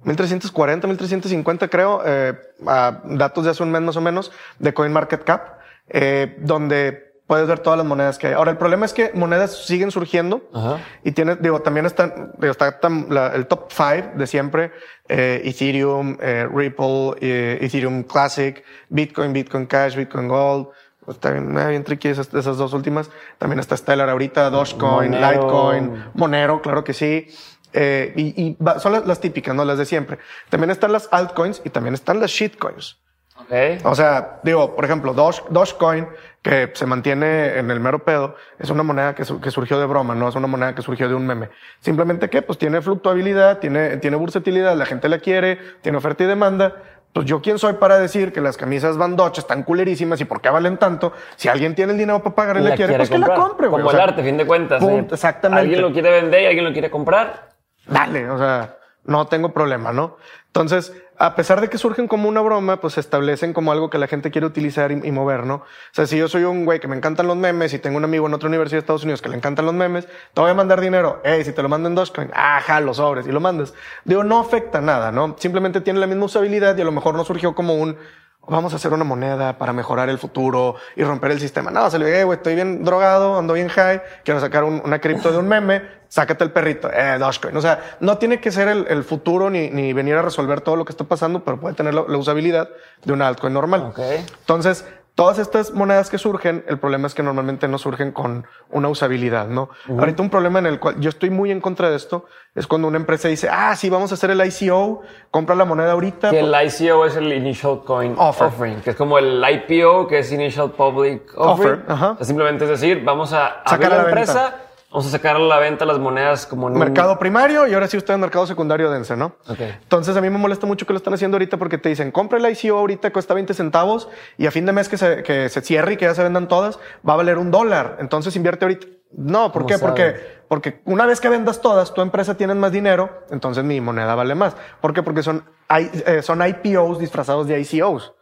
1340, 1350 creo, eh, a datos de hace un mes más o menos, de CoinMarketCap, eh, donde puedes ver todas las monedas que hay. Ahora, el problema es que monedas siguen surgiendo Ajá. y tienes, digo, también están, digo, está la, el top five de siempre, eh, Ethereum, eh, Ripple, eh, Ethereum Classic, Bitcoin, Bitcoin Cash, Bitcoin Gold. Pues, está bien, bien tricky esas, esas dos últimas. También está Stellar ahorita, Dogecoin, Monero. Litecoin, Monero, claro que sí. Eh, y, y son las, las, típicas, ¿no? Las de siempre. También están las altcoins y también están las shitcoins. Okay. O sea, digo, por ejemplo, Doge, Dogecoin, que se mantiene en el mero pedo, es una moneda que, que, surgió de broma, no es una moneda que surgió de un meme. Simplemente que, pues tiene fluctuabilidad, tiene, tiene versatilidad, la gente la quiere, tiene oferta y demanda, Pues yo quién soy para decir que las camisas Van Dutch están culerísimas y por qué valen tanto. Si alguien tiene el dinero para pagar y la, quiere, pues que la compre, güey. Como el arte, fin de cuentas. ¿eh? exactamente. Alguien lo quiere vender y alguien lo quiere comprar. Dale, o sea, no tengo problema, ¿no? Entonces, a pesar de que surgen como una broma, pues se establecen como algo que la gente quiere utilizar y, mover, ¿no? O sea, si yo soy un güey que me encantan los memes y tengo un amigo en otra universidad de Estados Unidos que le encantan los memes, te voy a mandar dinero. Hey, si te lo mando en Dogecoin, ajá, los sobres y lo mandas. Digo, no afecta nada, ¿no? Simplemente tiene la misma usabilidad y a lo mejor no surgió como un, vamos a hacer una moneda para mejorar el futuro y romper el sistema. No, se le digo, güey, estoy bien drogado, ando bien high, quiero sacar una cripto de un meme, sácate el perrito, eh, Dogecoin. O sea, no tiene que ser el, futuro ni, ni, venir a resolver todo lo que está pasando, pero puede tener la, usabilidad de una altcoin normal. Okay. Entonces, todas estas monedas que surgen, el problema es que normalmente no surgen con una usabilidad, ¿no? Ahorita un problema en el cual yo estoy muy en contra de esto es cuando una empresa dice, ah, sí, vamos a hacer el ICO, compra la moneda ahorita. Que el ICO es el Initial Coin Offering, que es como el IPO, que es Initial Public Offering. simplemente es decir, vamos a sacar la, empresa. Vamos a sacar a la venta las monedas como en mercado primario y ahora sí usted en mercado secundario dense, ¿no? Okay. Entonces a mí me molesta mucho que lo están haciendo ahorita porque te dicen, compra el ICO ahorita, cuesta 20 centavos y a fin de mes que se, que se cierre y que ya se vendan todas, va a valer un dólar. Entonces invierte ahorita. No, ¿por qué? Porque, porque una vez que vendas todas, tu empresa tiene más dinero, entonces mi moneda vale más. ¿Por qué? Porque son, eh, son IPOs disfrazados de ICOs.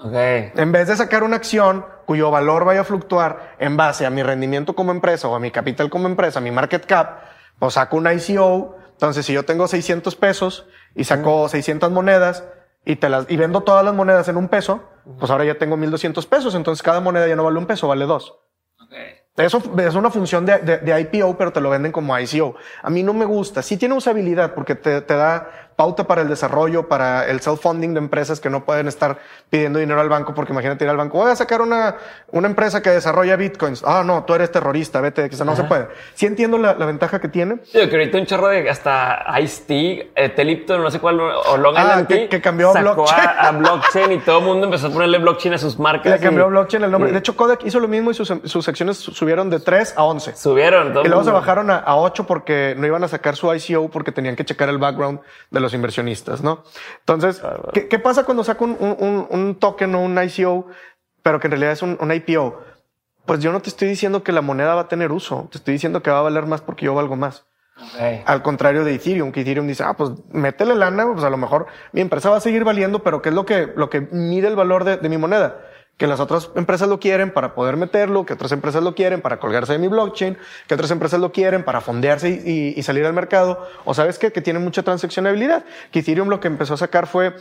Okay. En vez de sacar una acción cuyo valor vaya a fluctuar en base a mi rendimiento como empresa o a mi capital como empresa, mi market cap, pues saco una ICO. Entonces, si yo tengo 600 pesos y saco 600 monedas y te las, y vendo todas las monedas en un peso, pues ahora ya tengo 1200 pesos. Entonces, cada moneda ya no vale un peso, vale dos. Okay. Eso es una función de, de, IPO, pero te lo venden como ICO. A mí no me gusta. Sí tiene usabilidad porque te, te da pauta para el desarrollo, para el self-funding de empresas que no pueden estar pidiendo dinero al banco, porque imagínate ir al banco, voy a sacar una, una empresa que desarrolla bitcoins. Ah, no, tú eres terrorista, vete, que no se puede. Sí entiendo la, la ventaja que tiene. Sí, que ahorita un chorro de hasta Ice-T, eh, Telipto, no sé cuál, o Long ah, que, que, cambió a blockchain. A, blockchain y todo el mundo empezó a ponerle blockchain a sus marcas. Le cambió a blockchain el nombre. De hecho, Kodak hizo lo mismo y sus, sus acciones subieron de 3 a 11. Subieron. Todo y luego se bajaron a, a 8 porque no iban a sacar su ICO porque tenían que checar el background de los inversionistas, ¿no? Entonces, ¿qué, pasa cuando saco un, token o un ICO, pero que en realidad es un, IPO? Pues yo no te estoy diciendo que la moneda va a tener uso, te estoy diciendo que va a valer más porque yo valgo más. Al contrario de Ethereum, que Ethereum dice, ah, pues métele lana, pues a lo mejor mi empresa va a seguir valiendo, pero ¿qué es lo que, lo que mide el valor de mi moneda? Que las otras empresas lo quieren para poder meterlo, que otras empresas lo quieren para colgarse de mi blockchain, que otras empresas lo quieren para fondearse y, salir al mercado, o sabes qué, que tiene mucha transaccionabilidad. Que Ethereum lo que empezó a sacar fue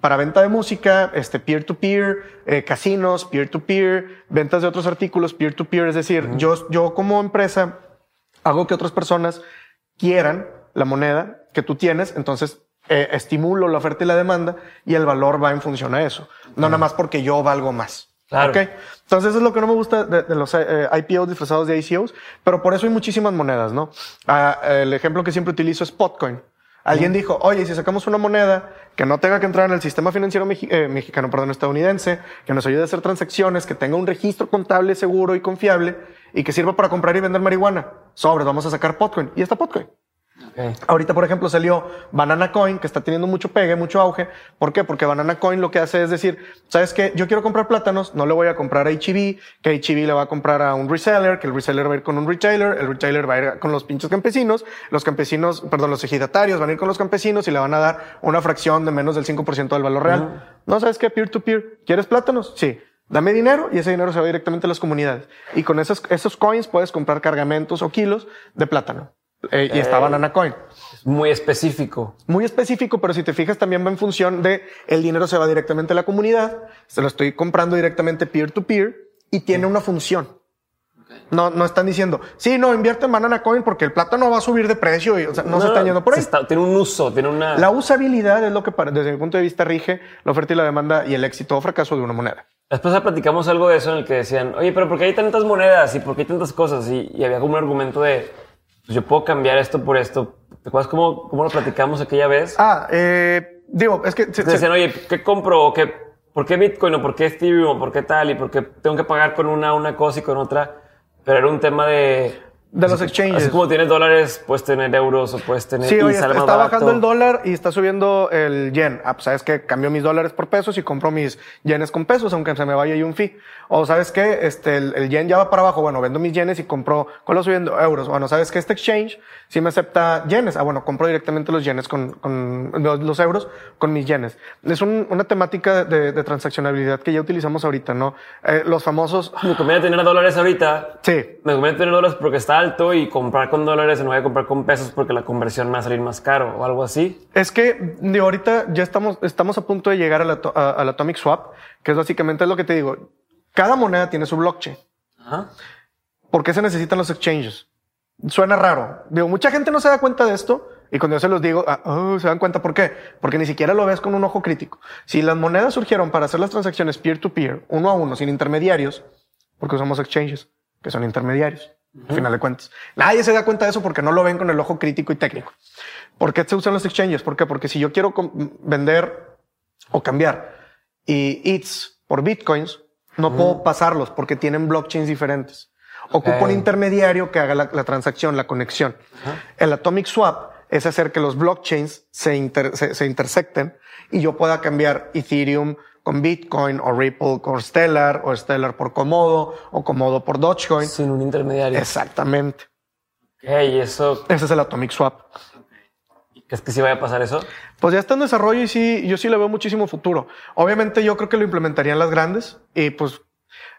para venta de música, este peer-to-peer, eh, casinos, peer-to-peer, ventas de otros artículos, peer-to-peer, es decir, yo, yo como empresa hago que otras personas quieran la moneda que tú tienes, entonces eh, estimulo la oferta y la demanda y el valor va en función a eso. No nada más porque yo valgo más. Claro. Okay. Entonces, eso es lo que no me gusta de, los eh, IPOs disfrazados de ICOs, pero por eso hay muchísimas monedas, ¿no? Ah, el ejemplo que siempre utilizo es Potcoin. Alguien dijo, oye, si sacamos una moneda que no tenga que entrar en el sistema financiero eh, mexicano, perdón, estadounidense, que nos ayude a hacer transacciones, que tenga un registro contable seguro y confiable y que sirva para comprar y vender marihuana. Sobre, vamos a sacar Potcoin. Y está Potcoin. Ahorita, por ejemplo, salió Banana Coin, que está teniendo mucho pegue, mucho auge. ¿Por qué? Porque Banana Coin lo que hace es decir, ¿sabes qué? Yo quiero comprar plátanos, no le voy a comprar a HEB, que HEB le va a comprar a un reseller, que el reseller va a ir con un retailer, el retailer va a ir con los pinches campesinos, los campesinos, perdón, los ejidatarios van a ir con los campesinos y le van a dar una fracción de menos del 5% del valor real. No, ¿sabes qué? Peer to peer. ¿Quieres plátanos? Sí. Dame dinero y ese dinero se va directamente a las comunidades. Y con esos, esos coins puedes comprar cargamentos o kilos de plátano. Eh, y está eh, Banana Coin. Muy específico. Muy específico, pero si te fijas también va en función de el dinero se va directamente a la comunidad, se lo estoy comprando directamente peer to peer y tiene una función. No, no están diciendo, sí, no, invierte en Banana Coin porque el plátano va a subir de precio y o sea, no, se está yendo por ahí. tiene un uso, tiene una. La usabilidad es lo que desde mi punto de vista rige la oferta y la demanda y el éxito o fracaso de una moneda. Después platicamos algo de eso en el que decían, oye, pero ¿por qué hay tantas monedas y por qué hay tantas cosas? y había como un argumento de, pues yo puedo cambiar esto por esto. ¿Te acuerdas cómo, cómo lo platicamos aquella vez? Ah, eh, digo, es que... Se, decían, oye, ¿qué compro? ¿Qué, ¿Por qué Bitcoin o por qué Ethereum o por qué tal? Y por qué tengo que pagar con una una cosa y con otra. Pero era un tema de de los exchanges. Así como tienes dólares, puedes tener euros o puedes tener. Sí, oye, está barato. bajando el dólar y está subiendo el yen. Ah, pues sabes que cambio mis dólares por pesos y compro mis yenes con pesos, aunque se me vaya ahí un fee. O sabes que este, el, el yen ya va para abajo. Bueno, vendo mis yenes y compro, ¿cuál lo subiendo? Euros. Bueno, sabes que este exchange sí me acepta yenes. Ah, bueno, compro directamente los yenes con, con los, los euros con mis yenes. Es un- una temática de, de transaccionabilidad que ya utilizamos ahorita, ¿no? Eh, los famosos, Me conviene tener dólares ahorita. sí, Me conviene tener dólares porque está alto y comprar con dólares en lugar de comprar con pesos porque la conversión me va a salir más caro o algo así. Es que digo, ahorita ya estamos, estamos a punto de llegar a la to- a- al Atomic Swap, que es básicamente lo que te digo. Cada moneda tiene su blockchain. Ajá. ¿Por qué se necesitan los exchanges? Suena raro. Digo, mucha gente no se da cuenta de esto y cuando yo se los digo, ah, oh, se dan cuenta por qué. Porque ni siquiera lo ves con un ojo crítico. Si las monedas surgieron para hacer las transacciones peer-to-peer, uno a uno, sin intermediarios, porque usamos exchanges, que son intermediarios, al final de cuentas. Nadie se da cuenta de eso porque no lo ven con el ojo crítico y técnico. ¿Por qué se usan los exchanges? ¿Por qué? Porque si yo quiero vender o cambiar y ETH por bitcoins, no puedo pasarlos porque tienen blockchains diferentes. Ocupo un intermediario que haga la, la transacción, la conexión. El Atomic Swap es hacer que los blockchains se, inter- se, se intersecten y yo pueda cambiar Ethereum con Bitcoin o Ripple con Stellar o Stellar por Komodo o Komodo por Dogecoin. Sin un intermediario. Exactamente. Ok, y eso, Ese es el Atomic Swap. ¿crees que sí vaya a pasar eso? Pues ya está en desarrollo y sí, yo sí le veo muchísimo futuro. Obviamente yo creo que lo implementarían las grandes y pues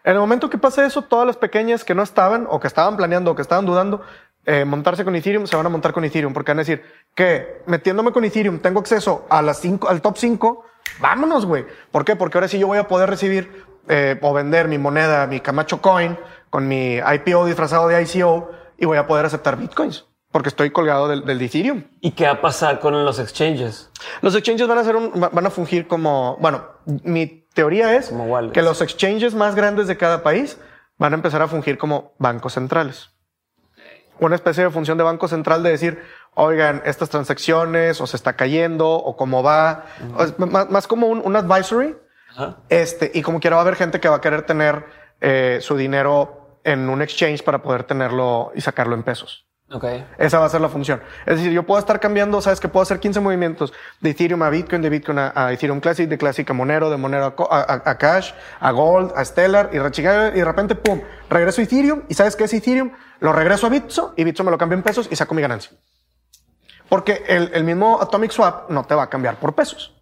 en el momento que pase eso, todas las pequeñas que no estaban o que estaban planeando o que estaban dudando eh, montarse con Ethereum, se van a montar con Ethereum porque van a decir que metiéndome con Ethereum tengo acceso a las cinco, al top 5. Vámonos, güey. ¿Por qué? Porque ahora sí yo voy a poder recibir eh, o vender mi moneda, mi Camacho Coin con mi IPO disfrazado de ICO y voy a poder aceptar bitcoins porque estoy colgado del, del Ethereum. ¿Y qué va a pasar con los exchanges? Los exchanges van a ser un, va- van a fungir como, bueno, mi teoría es que los exchanges más grandes de cada país van a empezar a fungir como bancos centrales. Una especie de función de banco central de decir, oigan, estas transacciones o se está cayendo o cómo va, O es más, más como un, un advisory. Este, y como quiera va a haber gente que va a querer tener eh, su dinero en un exchange para poder tenerlo y sacarlo en pesos. Ok. Esa va a ser la función. Es decir, yo puedo estar cambiando, sabes que puedo hacer 15 movimientos de Ethereum a Bitcoin, de Bitcoin a, a Ethereum Classic, de Classic a Monero, de Monero a, a- a- Cash, a Gold, a Stellar y y de repente, pum, regreso a Ethereum y sabes qué es Ethereum, lo regreso a Bitso y Bitso me lo cambio en pesos y saco mi ganancia. Porque el, el mismo Atomic Swap no te va a cambiar por pesos.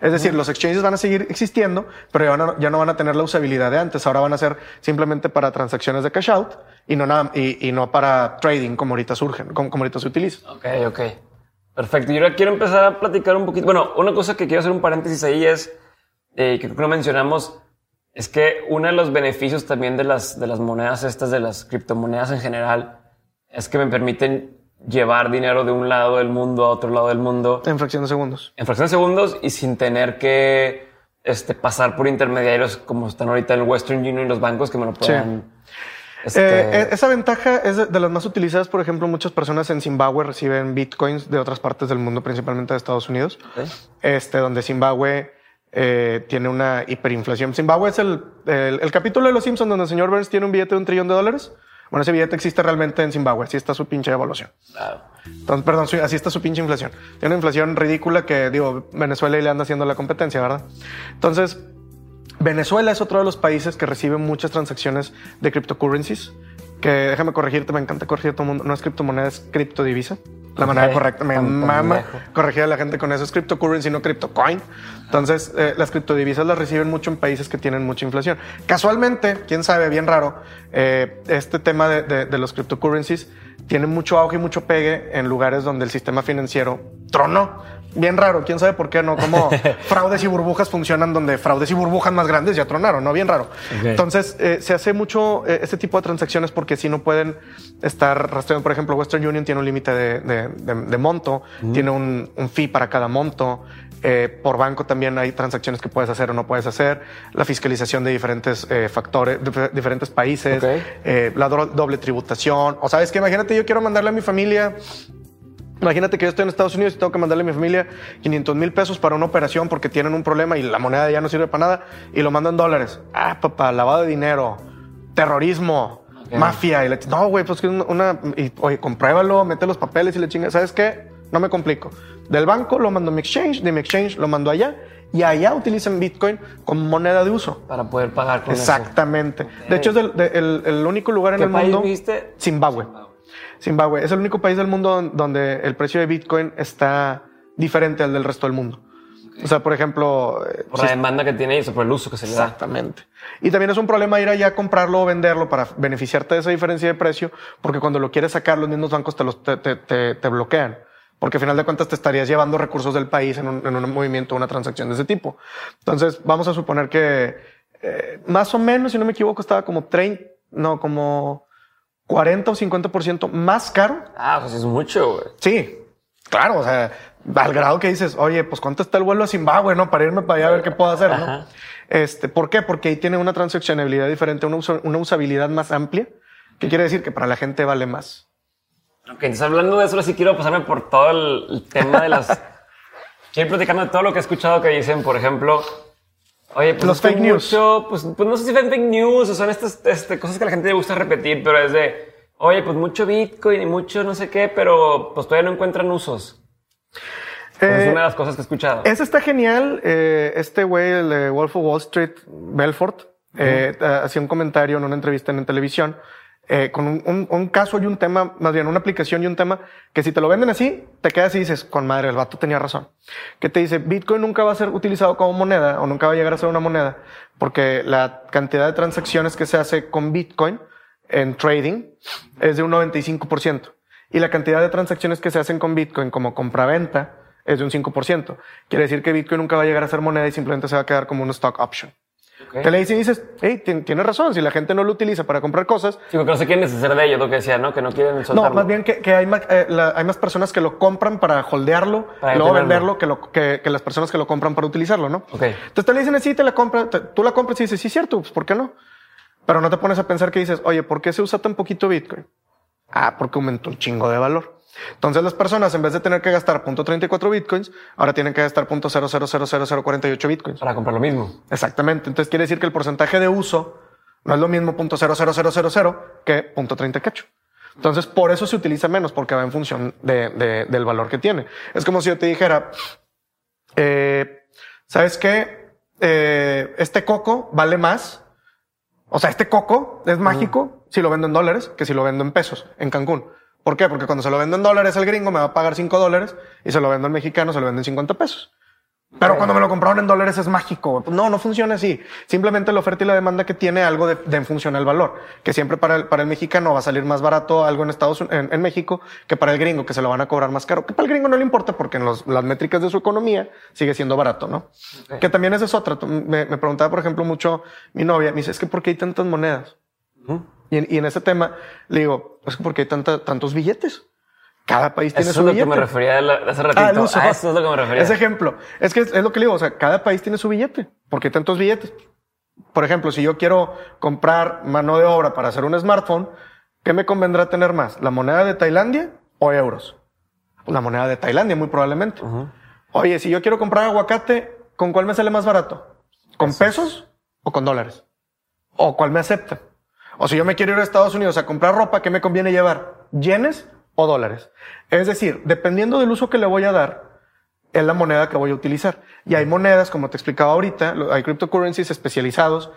Es decir, los exchanges van a seguir existiendo, pero ya no, ya no van a tener la usabilidad de antes. Ahora van a ser simplemente para transacciones de cash out y no, nada, y, y no para trading como ahorita surgen, como, como ahorita se utiliza. Ok, ok. Perfecto. Yo ahora quiero empezar a platicar un poquito. Bueno, una cosa que quiero hacer un paréntesis ahí es, eh, que creo que no mencionamos, es que uno de los beneficios también de las, de las monedas estas, de las criptomonedas en general, es que me permiten llevar dinero de un lado del mundo a otro lado del mundo En fracción de segundos. en fracción de segundos y sin tener que este, pasar por intermediarios como están ahorita el Western Union y los bancos que me lo puedan. este, Eh, eh, esa ventaja es de, de las más utilizadas. Por ejemplo, muchas personas en Zimbabue reciben bitcoins de otras partes del mundo, principalmente de Estados Unidos, este, donde Zimbabue eh, tiene una hiperinflación. Zimbabue es el, el, el capítulo de Los Simpsons donde el señor Burns tiene un billete de un trillón de dólares. Bueno, ese billete existe realmente en Zimbabue. Así está su pinche evaluación. Entonces, perdón, así está su pinche inflación. Tiene una inflación ridícula que, digo, Venezuela y le anda haciendo la competencia, ¿verdad? Entonces, Venezuela es otro de los países que recibe muchas transacciones de cryptocurrencies. Que déjame corregirte, me encanta corregir todo el mundo. No es criptomoneda, es criptodivisa. La manera correcta. Me tan mama pendejo. corregir a la gente con eso. Es cryptocurrency, no cryptocoin. Entonces, eh, las criptodivisas las reciben mucho en países que tienen mucha inflación. Casualmente, quién sabe, bien raro, eh, este tema de, de- de los cryptocurrencies tiene mucho auge y mucho pegue en lugares donde el sistema financiero tronó. Bien raro, quién sabe por qué no, como fraudes y burbujas funcionan donde fraudes y burbujas más grandes ya tronaron, ¿no? Bien raro. Entonces, eh, se hace mucho eh, este tipo de transacciones porque si no pueden estar rastreando. Por ejemplo, Western Union tiene un límite de, de- de- de monto, tiene un, un fee para cada monto. Eh, por banco también hay transacciones que puedes hacer o no puedes hacer. La fiscalización de diferentes eh, factores, de diferentes países, eh, la do- doble tributación. O sabes que imagínate, yo quiero mandarle a mi familia Imagínate que yo estoy en Estados Unidos y tengo que mandarle a mi familia 500 mil pesos para una operación porque tienen un problema y la moneda ya no sirve para nada y lo mandan dólares. Ah, papá, lavado de dinero, terrorismo. Mafia. Y le no, güey, pues que una, una- y, oye, compruébalo, mete los papeles y le chinga. ¿Sabes qué? No me complico. Del banco lo mando a mi exchange, de mi exchange lo mando allá y allá utilizan Bitcoin como moneda de uso. Para poder pagar con eso. Exactamente. De hecho, es el, el único lugar en ¿Qué el país mundo. viste? Zimbabue. Zimbabue. Es el único país del mundo donde el precio de Bitcoin está diferente al del resto del mundo. O sea, por ejemplo, eh, Por la demanda que tiene y eso, por el uso que se le da. Exactamente. Y también es un problema ir allá a comprarlo o venderlo para beneficiarte de esa diferencia de precio, porque cuando lo quieres sacar, los mismos bancos te, los, te, te- te- te bloquean. Porque al final de cuentas te estarías llevando recursos del país en un, en un movimiento, una transacción de ese tipo. Entonces, vamos a suponer que eh, más o menos, si no me equivoco, estaba como 30, no, como 40 o 50% más caro Ah, pues es mucho, güey. Sí, claro, o sea, al grado que dices, oye, pues cuánto está el vuelo a Zimbabue, ¿no? Para irme para allá a ver qué puedo hacer, ¿no? Ajá. Este, ¿por qué? Porque ahí tiene una transaccionabilidad diferente, una, usa- una usabilidad más amplia, que quiere decir que para la gente vale más. Ok, entonces hablando de eso, sí quiero pasarme por todo el, el tema de las... quiero ir platicando de todo lo que he escuchado que dicen, por ejemplo, oye, pues Los fake news. mucho, pues, pues no sé si son fake news o son estas este, cosas que a la gente le gusta repetir, pero es de, oye, pues mucho Bitcoin y mucho no sé qué, pero pues todavía no encuentran usos. Esa es Eh, una de las cosas que he escuchado. Ese está genial. Eh, este güey, el de Wolf of Wall Street, Belfort, eh, eh, hacía un comentario en una entrevista en televisión eh, con un, un- un caso y un tema, más bien una aplicación y un tema que si te lo venden así, te quedas y dices, con madre, el vato tenía razón. Que te dice, Bitcoin nunca va a ser utilizado como moneda o nunca va a llegar a ser una moneda porque la cantidad de transacciones que se hace con Bitcoin en trading es de un 95%. Y la cantidad de transacciones que se hacen con Bitcoin como compra-venta es de un 5%. Quiere decir que Bitcoin nunca va a llegar a ser moneda y simplemente se va a quedar como un stock option. Te le dices y dices, hey, tien- tienes razón, si la gente no lo utiliza para comprar cosas, Sí, porque no se quieren deshacer de ello, lo que decía, ¿no? Que no quieren no, soltarlo. más bien que, que hay, más, eh, la- hay más personas que lo compran para holdearlo, Para luego venderlo, que, lo, que, que las personas que lo compran para utilizarlo, ¿no? Ok. Entonces te le dicen así, te la compras, te- tú la compras y dices, sí, cierto, pues ¿por qué no? Pero no te pones a pensar que dices, oye, ¿por qué se usa tan poquito Bitcoin? Ah, porque aumentó un chingo de valor. Entonces las personas, en vez de tener que gastar .34 Bitcoins, ahora tienen que gastar .0000048 Bitcoins. Para comprar lo mismo. Exactamente. Entonces quiere decir que el porcentaje de uso no es lo mismo .00000 que .30 cacho. Entonces por eso se utiliza menos, porque va en función de- de- del valor que tiene. Es como si yo te dijera, eh, ¿sabes qué? Eh, este coco vale más. O sea, este coco es mágico si lo vendo en dólares que si lo vendo en pesos en Cancún. ¿Por qué? Porque cuando se lo vendo en dólares al gringo me va a pagar 5 dólares y se lo vendo al mexicano se lo vendo en 50 pesos. Pero cuando me lo compraron en dólares es mágico. No, no funciona así. Simplemente la oferta y la demanda que tiene algo de, de en función al valor. Que siempre para el, para el mexicano va a salir más barato algo en Estados Unidos, en, en México, que para el gringo, que se lo van a cobrar más caro. Que para el gringo no le importa porque en los- las métricas de su economía sigue siendo barato, ¿no? Que también esa es otra. Me, me preguntaba, por ejemplo, mucho mi novia. Me dice, es que ¿por qué hay tantas monedas? Y en, y en ese tema le digo, es que porque hay tanta, tantos billetes. Cada país tiene Eso su es lo billete. que me refería la- hace ratito. Ah, uso. Ah, eso es lo que me refería. Ese ejemplo. Es que es, es lo que le digo. O sea, cada país tiene su billete. ¿Por qué tantos billetes? Por ejemplo, si yo quiero comprar mano de obra para hacer un smartphone, ¿qué me convendrá tener más? ¿La moneda de Tailandia o euros? La moneda de Tailandia, muy probablemente. Oye, si yo quiero comprar aguacate, ¿con cuál me sale más barato? ¿Con pesos o con dólares? ¿O cuál me acepta? O si yo me quiero ir a Estados Unidos a comprar ropa, ¿qué me conviene llevar? ¿Yenes o dólares? Es decir, dependiendo del uso que le voy a dar, es la moneda que voy a utilizar. Y hay monedas, como te explicaba ahorita, hay cryptocurrencies especializados.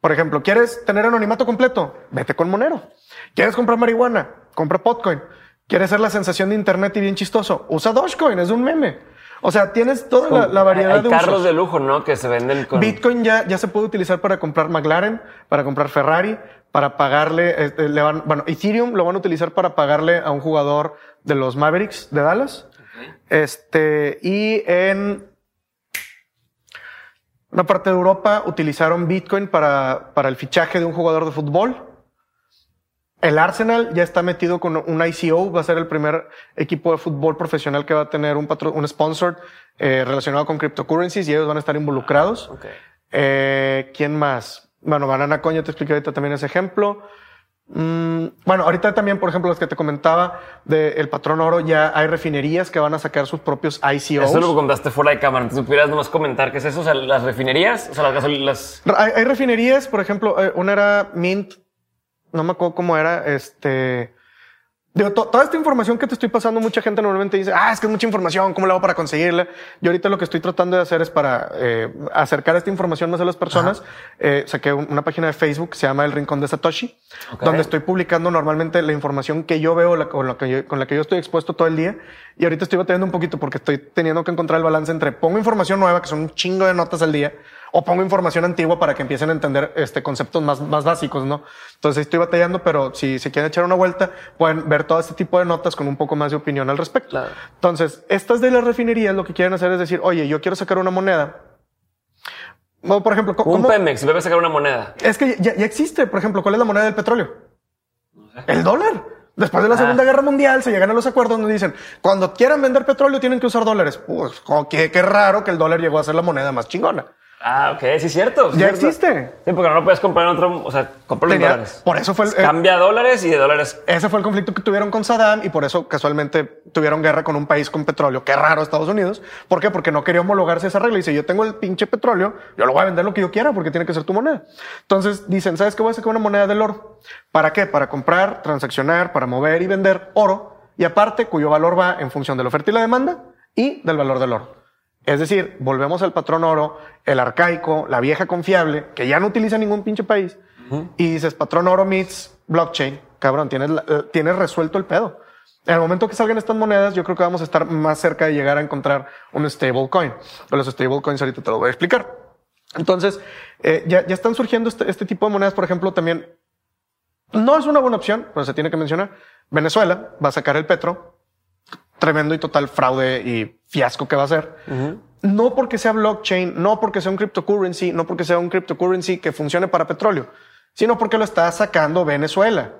Por ejemplo, ¿quieres tener anonimato completo? Vete con Monero. ¿Quieres comprar marihuana? Compra Potcoin. ¿Quieres ser la sensación de Internet y bien chistoso? Usa Dogecoin, es un meme. O sea, tienes toda la, la variedad Hay de carros usos. de lujo, ¿no? Que se venden con... Bitcoin ya, ya se puede utilizar para comprar McLaren, para comprar Ferrari, para pagarle, este, le van, bueno, Ethereum lo van a utilizar para pagarle a un jugador de los Mavericks de Dallas. Este, y en una parte de Europa utilizaron Bitcoin para, para el fichaje de un jugador de fútbol. El Arsenal ya está metido con un ICO, va a ser el primer equipo de fútbol profesional que va a tener un, patro, un sponsor eh, relacionado con cryptocurrencies y ellos van a estar involucrados. Ok. Eh, ¿Quién más? Bueno, Banana Coin, ya te expliqué ahorita también ese ejemplo. Mm, bueno, ahorita también, por ejemplo, los que te comentaba del patrón oro, ya hay refinerías que van a sacar sus propios ICOs. Eso lo contaste fuera de cámara. Entonces, ¿pudieras nomás comentar qué es eso? O sea, las refinerías, o sea, las gasolinas... Hay, hay refinerías, por ejemplo, eh, una era Mint, no me acuerdo cómo era, este, Digo, to- toda esta información que te estoy pasando, mucha gente normalmente dice, ah, es que es mucha información, ¿cómo le hago para conseguirla? Yo ahorita lo que estoy tratando de hacer es para eh, acercar esta información más a las personas. Eh, saqué un- una página de Facebook que se llama El Rincón de Satoshi, Ok. donde estoy publicando normalmente la información que yo veo, la, con, la que yo, con la que yo estoy expuesto todo el día. Y ahorita estoy batallando un poquito porque estoy teniendo que encontrar el balance entre pongo información nueva, que son un chingo de notas al día, o pongo información antigua para que empiecen a entender este conceptos más, más básicos, ¿no? Entonces estoy batallando, pero si se quieren echar una vuelta, pueden ver todo este tipo de notas con un poco más de opinión al respecto. Claro. Entonces, estas de las refinerías lo que quieren hacer es decir, oye, yo quiero sacar una moneda. O, por ejemplo, co- Un ¿cómo? Pemex, debe sacar una moneda. Es que ya, ya existe, por ejemplo, ¿cuál es la moneda del petróleo? El dólar. Después de la Ah. Segunda Guerra Mundial se llegan a los acuerdos donde dicen, cuando quieran vender petróleo tienen que usar dólares. Pues que qué raro que el dólar llegó a ser la moneda más chingona. Ah, ok, sí es cierto. Ya cierto. existe. Sí, porque no lo puedes comprar en otro, o sea, comprarlo en dólares. por eso fue el, eh, Cambia dólares y de dólares. ese fue el conflicto que tuvieron con Saddam y por eso casualmente tuvieron guerra con un país con petróleo. Qué raro Estados Unidos. ¿Por qué? Porque no quería homologarse esa regla. Y dice, yo tengo el pinche petróleo, yo lo voy a vender lo que yo quiera porque tiene que ser tu moneda. Entonces dicen, ¿sabes qué? Voy a sacar una moneda del oro. ¿Para qué? Para comprar, transaccionar, para mover y vender oro. Y aparte, cuyo valor va en función de la oferta y la demanda y del valor del oro. Es decir, volvemos al patrón oro, el arcaico, la vieja confiable, que ya no utiliza ningún pinche país. Y dices, patrón oro meets blockchain. Cabrón, tienes, eh, tienes resuelto el pedo. En el momento que salgan estas monedas, yo creo que vamos a estar más cerca de llegar a encontrar un stablecoin. Los stablecoins ahorita te lo voy a explicar. Entonces, eh, ya, ya están surgiendo este, este tipo de monedas, por ejemplo, también. No es una buena opción, pero se tiene que mencionar. Venezuela va a sacar el petro. Tremendo y total fraude y fiasco que va a ser. No porque sea blockchain, no porque sea un cryptocurrency, no porque sea un cryptocurrency que funcione para petróleo, sino porque lo está sacando Venezuela.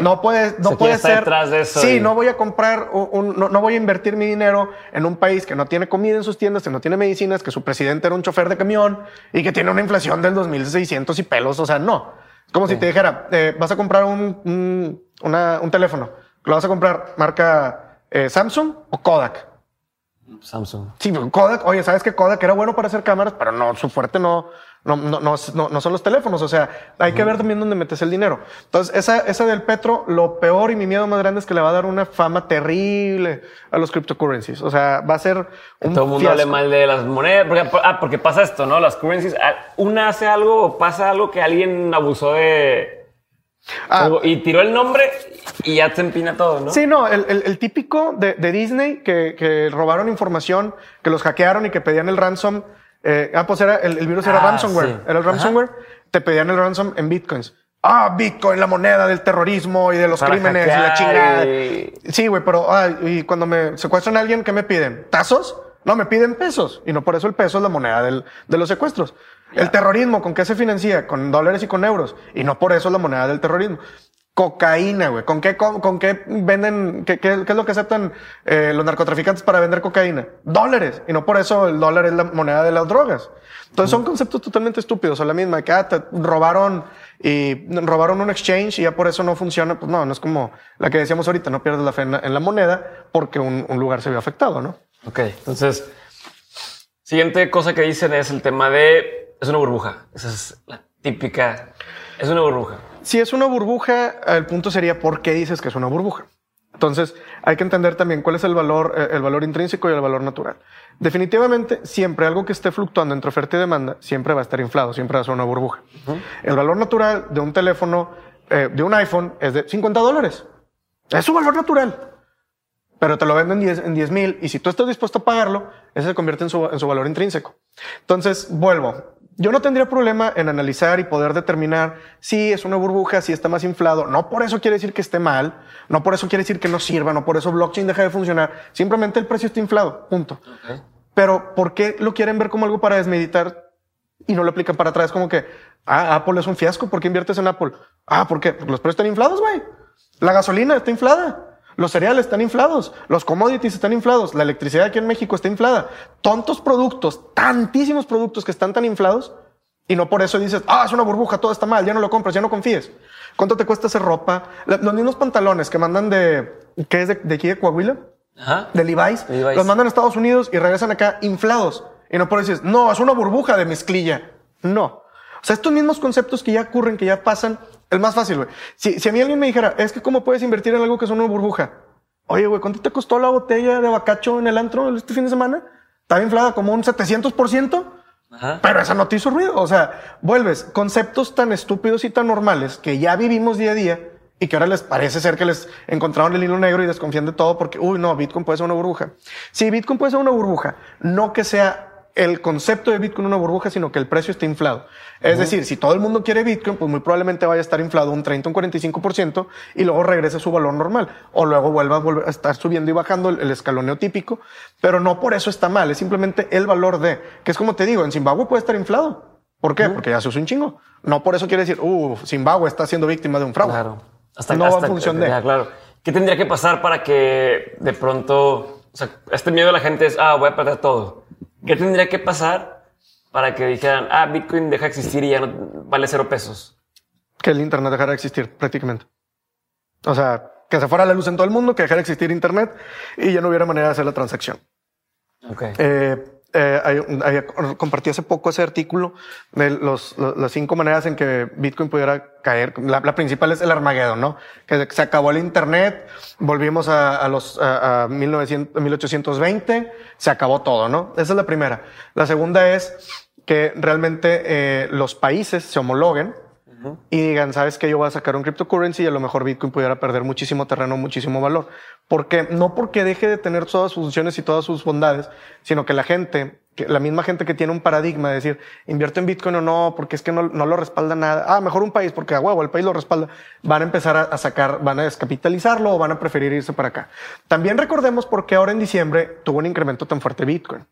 No puede, no sea, puede ¿quién está ser. detrás de eso? Sí, Y- no voy a comprar, un, no, no voy a invertir mi dinero en un país que no tiene comida en sus tiendas, que no tiene medicinas, que su presidente era un chofer de camión y que tiene una inflación del 2600 y pelos. O sea, no. Es como si te dijera, eh, vas a comprar un, un, una- un teléfono. ¿Lo vas a comprar marca eh, Samsung o Kodak? Samsung. Sí, Kodak, oye, sabes que Kodak era bueno para hacer cámaras, pero no, su fuerte no, no, no, no, no- son los teléfonos. O sea, hay que ver también dónde metes el dinero. Entonces, esa, esa del Petro, lo peor y mi miedo más grande es que le va a dar una fama terrible a los cryptocurrencies. O sea, va a ser un Todo el mundo habla mal de las monedas. Porque, ah, porque pasa esto, ¿no? Las currencies. ah, Una hace algo o pasa algo que alguien abusó de. Ah, algo y tiró el nombre y ya te empina todo, ¿no? Sí, no, el, el- el típico de, de Disney que, que robaron información, que los hackearon y que pedían el ransom. eh, ah, pues era el, el virus era Ah, ransomware. sí. Era el Ajá. ransomware. Te pedían el ransom en bitcoins. Ah, Bitcoin, la moneda del terrorismo y de los Para crímenes y la chingada. y- Sí, güey, pero ah, y cuando me secuestran a alguien, ¿qué me piden? ¿Tazos? No, me piden pesos. Y no por eso el peso es la moneda del- de los secuestros. El terrorismo, ¿con qué se financia? Con dólares y con euros. Y no por eso es la moneda del terrorismo. Cocaína, güey. ¿Con qué, con, con qué venden? Qué, qué- qué es lo que aceptan eh, los narcotraficantes para vender cocaína? Dólares. Y no por eso el dólar es la moneda de las drogas. Entonces son conceptos totalmente estúpidos. O la misma que ah, te robaron y robaron un exchange y ya por eso no funciona. Pues no, no es como la que decíamos ahorita. No pierdes la fe en la, en la moneda porque un, un lugar se vio afectado, ¿no? Ok, entonces, siguiente cosa que dicen es el tema de es una burbuja. Esa es la típica. Es una burbuja. Si es una burbuja, el punto sería por qué dices que es una burbuja. Entonces, hay que entender también cuál es el valor, eh, el valor intrínseco y el valor natural. Definitivamente, siempre algo que esté fluctuando entre oferta y demanda, siempre va a estar inflado, siempre va a ser una burbuja. El valor natural de un teléfono, eh, de un iPhone, es de 50 dólares. Es su valor natural. Pero te lo venden 10 en 10 mil y si tú estás dispuesto a pagarlo, ese se convierte en su, en su valor intrínseco. Entonces, vuelvo. Yo no tendría problema en analizar y poder determinar si es una burbuja, si está más inflado. No por eso quiere decir que esté mal, no por eso quiere decir que no sirva, no por eso blockchain deja de funcionar. Simplemente el precio está inflado, punto. Pero ¿por qué lo quieren ver como algo para desmeditar y no lo aplican para atrás? Como que, ah, Apple es un fiasco, ¿por qué inviertes en Apple? Ah, ¿por qué? Porque los precios están inflados, güey. La gasolina está inflada. Los cereales están inflados, los commodities están inflados, la electricidad aquí en México está inflada. Tontos productos, tantísimos productos que están tan inflados y no por eso dices, ah, es una burbuja, todo está mal, ya no lo compras, ya no confíes. ¿Cuánto te cuesta hacer ropa? Los mismos pantalones que mandan de, ¿qué es de, de aquí de Coahuila? Ajá. de Levi's, Levi's. los mandan a Estados Unidos y regresan acá inflados. Y no por eso dices, no, es una burbuja de mezclilla. No. O sea, estos mismos conceptos que ya ocurren, que ya pasan, El más fácil, güey. Si, si a mí alguien me dijera, es que cómo puedes invertir en algo que es una burbuja. Oye, güey, ¿cuánto te costó la botella de bacacho en el antro este fin de semana? Estaba inflada como un 700%. Ajá. Pero esa no te hizo ruido. O sea, vuelves conceptos tan estúpidos y tan normales que ya vivimos día a día y que ahora les parece ser que les encontraron el hilo negro y desconfían de todo porque, uy, no, Bitcoin puede ser una burbuja. Sí, Bitcoin puede ser una burbuja. No que sea el concepto de Bitcoin una burbuja, sino que el precio esté inflado. Es decir, si todo el mundo quiere Bitcoin, pues muy probablemente vaya a estar inflado un 30, un 45% y luego regrese a su valor normal. O luego vuelva a, volver a estar subiendo y bajando el, escaloneo típico, pero no por eso está mal, es simplemente el valor de, que es como te digo, en Zimbabue puede estar inflado. ¿Por qué? Porque ya se usa un chingo. No por eso quiere decir, uh, Zimbabue está siendo víctima de un fraude. Claro. Hasta, no va en función de. claro. ¿Qué tendría que pasar para que de pronto, o sea, este miedo de la gente es, ah, voy a perder todo? ¿Qué tendría que pasar para que dijeran, ah, Bitcoin deja de existir y ya no vale cero pesos? Que el Internet dejara de existir prácticamente. O sea, que se fuera la luz en todo el mundo, que dejara de existir Internet y ya no hubiera manera de hacer la transacción. Okay. Eh, eh, compartí hace poco ese artículo de los, las cinco maneras en que Bitcoin pudiera caer. La, principal es el Armageddon, ¿no? Que se acabó el Internet, volvimos a, los a, 1900, 1820, se acabó todo, ¿no? Esa es la primera. La segunda es que realmente eh, los países se homologuen y digan, sabes que yo voy a sacar un cryptocurrency y a lo mejor Bitcoin pudiera perder muchísimo terreno, muchísimo valor. Porque no porque deje de tener todas sus funciones y todas sus bondades, sino que la gente, que la misma gente que tiene un paradigma de decir, invierto en Bitcoin o no, porque es que no, no lo respalda nada. Ah, mejor un país, porque a huevo, el país lo respalda. Van a empezar a, sacar, van a descapitalizarlo o van a preferir irse para acá. También recordemos por qué ahora en diciembre tuvo un incremento tan fuerte Bitcoin.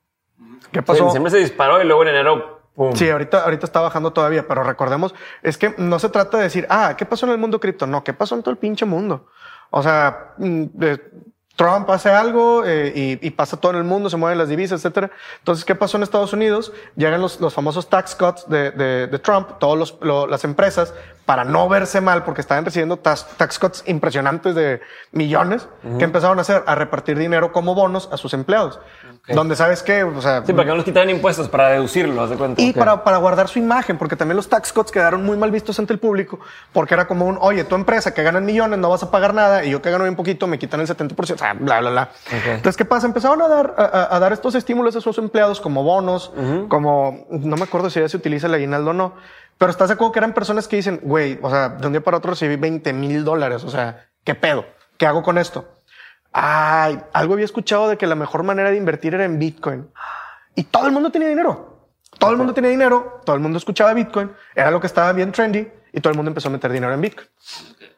¿Qué pasó? en diciembre se disparó y luego en enero Sí, ahorita, ahorita está bajando todavía, pero recordemos, es que no se trata de decir, ah, ¿qué pasó en el mundo cripto? No, ¿qué pasó en todo el pinche mundo? O sea, mm, Trump hace algo eh, y, pasa todo en el mundo, se mueven las divisas, etcétera. Entonces, ¿qué pasó en Estados Unidos? Llegan los, los famosos tax cuts de, de, de Trump, todas las empresas, para no verse mal, porque estaban recibiendo tax, tax cuts impresionantes de millones, que empezaron a hacer, a repartir dinero como bonos a sus empleados. Donde sabes que, o sea. Sí, para que no los quitaran impuestos, para deducirlo, de cuenta. Y para, para guardar su imagen, porque también los tax cuts quedaron muy mal vistos ante el público, porque era como un, oye, tu empresa que gana millones no vas a pagar nada, y yo que gano bien poquito me quitan el 70%, o sea, bla, bla, bla. Entonces, ¿qué pasa? Empezaron a dar, a, dar estos estímulos a sus empleados como bonos, como, no me acuerdo si ya se utiliza el aguinaldo o no, pero estás de acuerdo que eran personas que dicen, güey, o sea, de un día para otro recibí 20 mil dólares, o sea, ¿qué pedo? ¿Qué hago con esto? Ay, algo había escuchado de que la mejor manera de invertir era en Bitcoin. Y todo el mundo tenía dinero. Todo el mundo tenía dinero, todo el mundo escuchaba Bitcoin, era lo que estaba bien trendy y todo el mundo empezó a meter dinero en Bitcoin.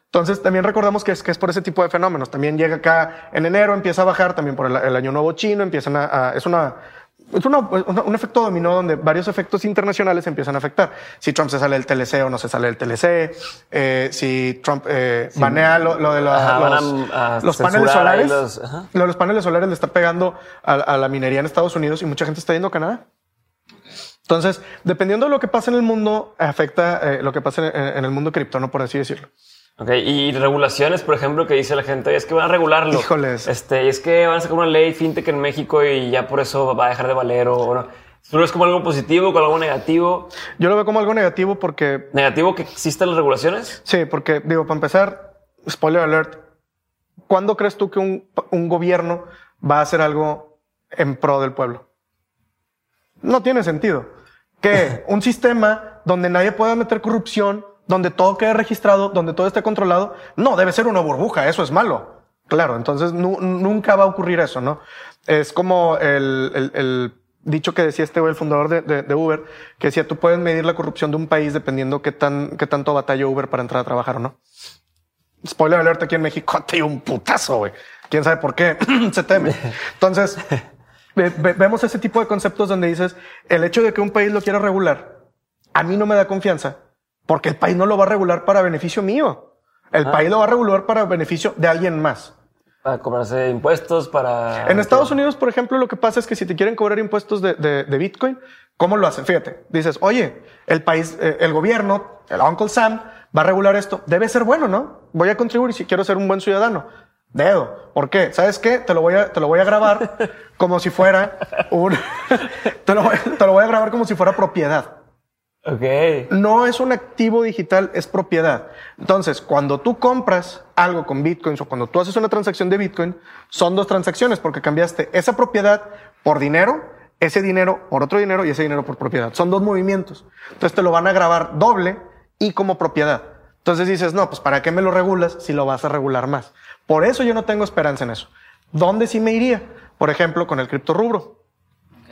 Entonces también recordamos que es, que es por ese tipo de fenómenos. También llega acá en enero, empieza a bajar también por el, año nuevo chino, empiezan a, es una, es una, un efecto dominó donde varios efectos internacionales empiezan a afectar. Si Trump se sale del TLC o no se sale del TLC, eh, si Trump eh, banea lo, de los, paneles solares, los, los, paneles solares le está pegando a, la minería en Estados Unidos y mucha gente está yendo a Canadá. Entonces, dependiendo de lo que pasa en el mundo, afecta eh, lo que pasa en, en el mundo cripto, no por así decirlo. Ok, y regulaciones, por ejemplo, que dice la gente, es que van a regularlo. Híjoles. Este, es que van a sacar una ley fintech en México y ya por eso va a dejar de valer o no. ¿Tú lo ves como algo positivo, como algo negativo? Yo lo veo como algo negativo porque... ¿Negativo que existan las regulaciones? Sí, porque, digo, para empezar, spoiler alert, ¿cuándo crees tú que un, un gobierno va a hacer algo en pro del pueblo? No tiene sentido. Que un sistema donde nadie pueda meter corrupción, donde todo quede registrado, donde todo esté controlado. No, debe ser una burbuja, eso es malo. Claro, entonces nunca va a ocurrir eso, ¿no? Es como el, dicho que decía este el fundador de, Uber, que decía, tú puedes medir la corrupción de un país dependiendo qué, tan, qué tanto batalla Uber para entrar a trabajar o no. Spoiler alert, aquí en México te un putazo, güey. ¿Quién sabe por qué? Se teme. Entonces, vemos ese tipo de conceptos donde dices, el hecho de que un país lo quiera regular, a mí no me da confianza porque el país no lo va a regular para beneficio mío. El ah. país lo va a regular para beneficio de alguien más. Para cobrarse impuestos, para... En Estados Unidos, por ejemplo, lo que pasa es que si te quieren cobrar impuestos de, de, Bitcoin, ¿cómo lo hacen? Fíjate, dices, oye, el país, eh, el gobierno, el Uncle Sam, va a regular esto. Debe ser bueno, ¿no? Voy a contribuir si quiero ser un buen ciudadano. Dedo. ¿Por qué? ¿Sabes qué? Te lo voy a, te lo voy a grabar como si fuera un... te, lo te lo voy a grabar como si fuera propiedad. Ok. No es un activo digital, es propiedad. Entonces, cuando tú compras algo con bitcoins o cuando tú haces una transacción de bitcoin, son dos transacciones porque cambiaste esa propiedad por dinero, ese dinero por otro dinero y ese dinero por propiedad. Son dos movimientos. Entonces te lo van a grabar doble y como propiedad. Entonces dices, no, pues ¿para qué me lo regulas si lo vas a regular más? Por eso yo no tengo esperanza en eso. ¿Dónde sí me iría? Por ejemplo, con el cripto rubro